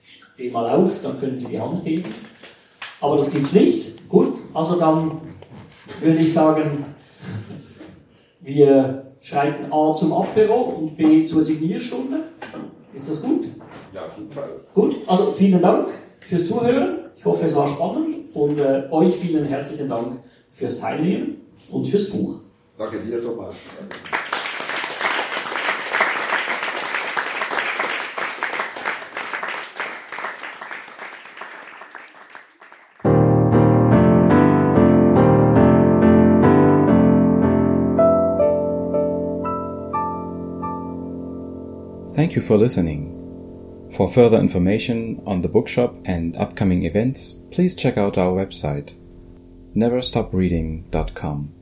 Speaker 2: Steh mal auf, dann können Sie die Hand heben. Aber das gibt's nicht. Gut, also dann würde ich sagen, wir schreiten A zum Apero und B zur Signierstunde. Ist das gut?
Speaker 1: Ja, auf jeden Fall.
Speaker 2: Gut, also vielen Dank fürs Zuhören. Ich hoffe, es war spannend und äh, euch vielen herzlichen Dank fürs Teilnehmen und fürs Buch.
Speaker 1: Danke dir, Thomas.
Speaker 5: Thank you for listening. For further information on the bookshop and upcoming events, please check out our website neverstopreading.com.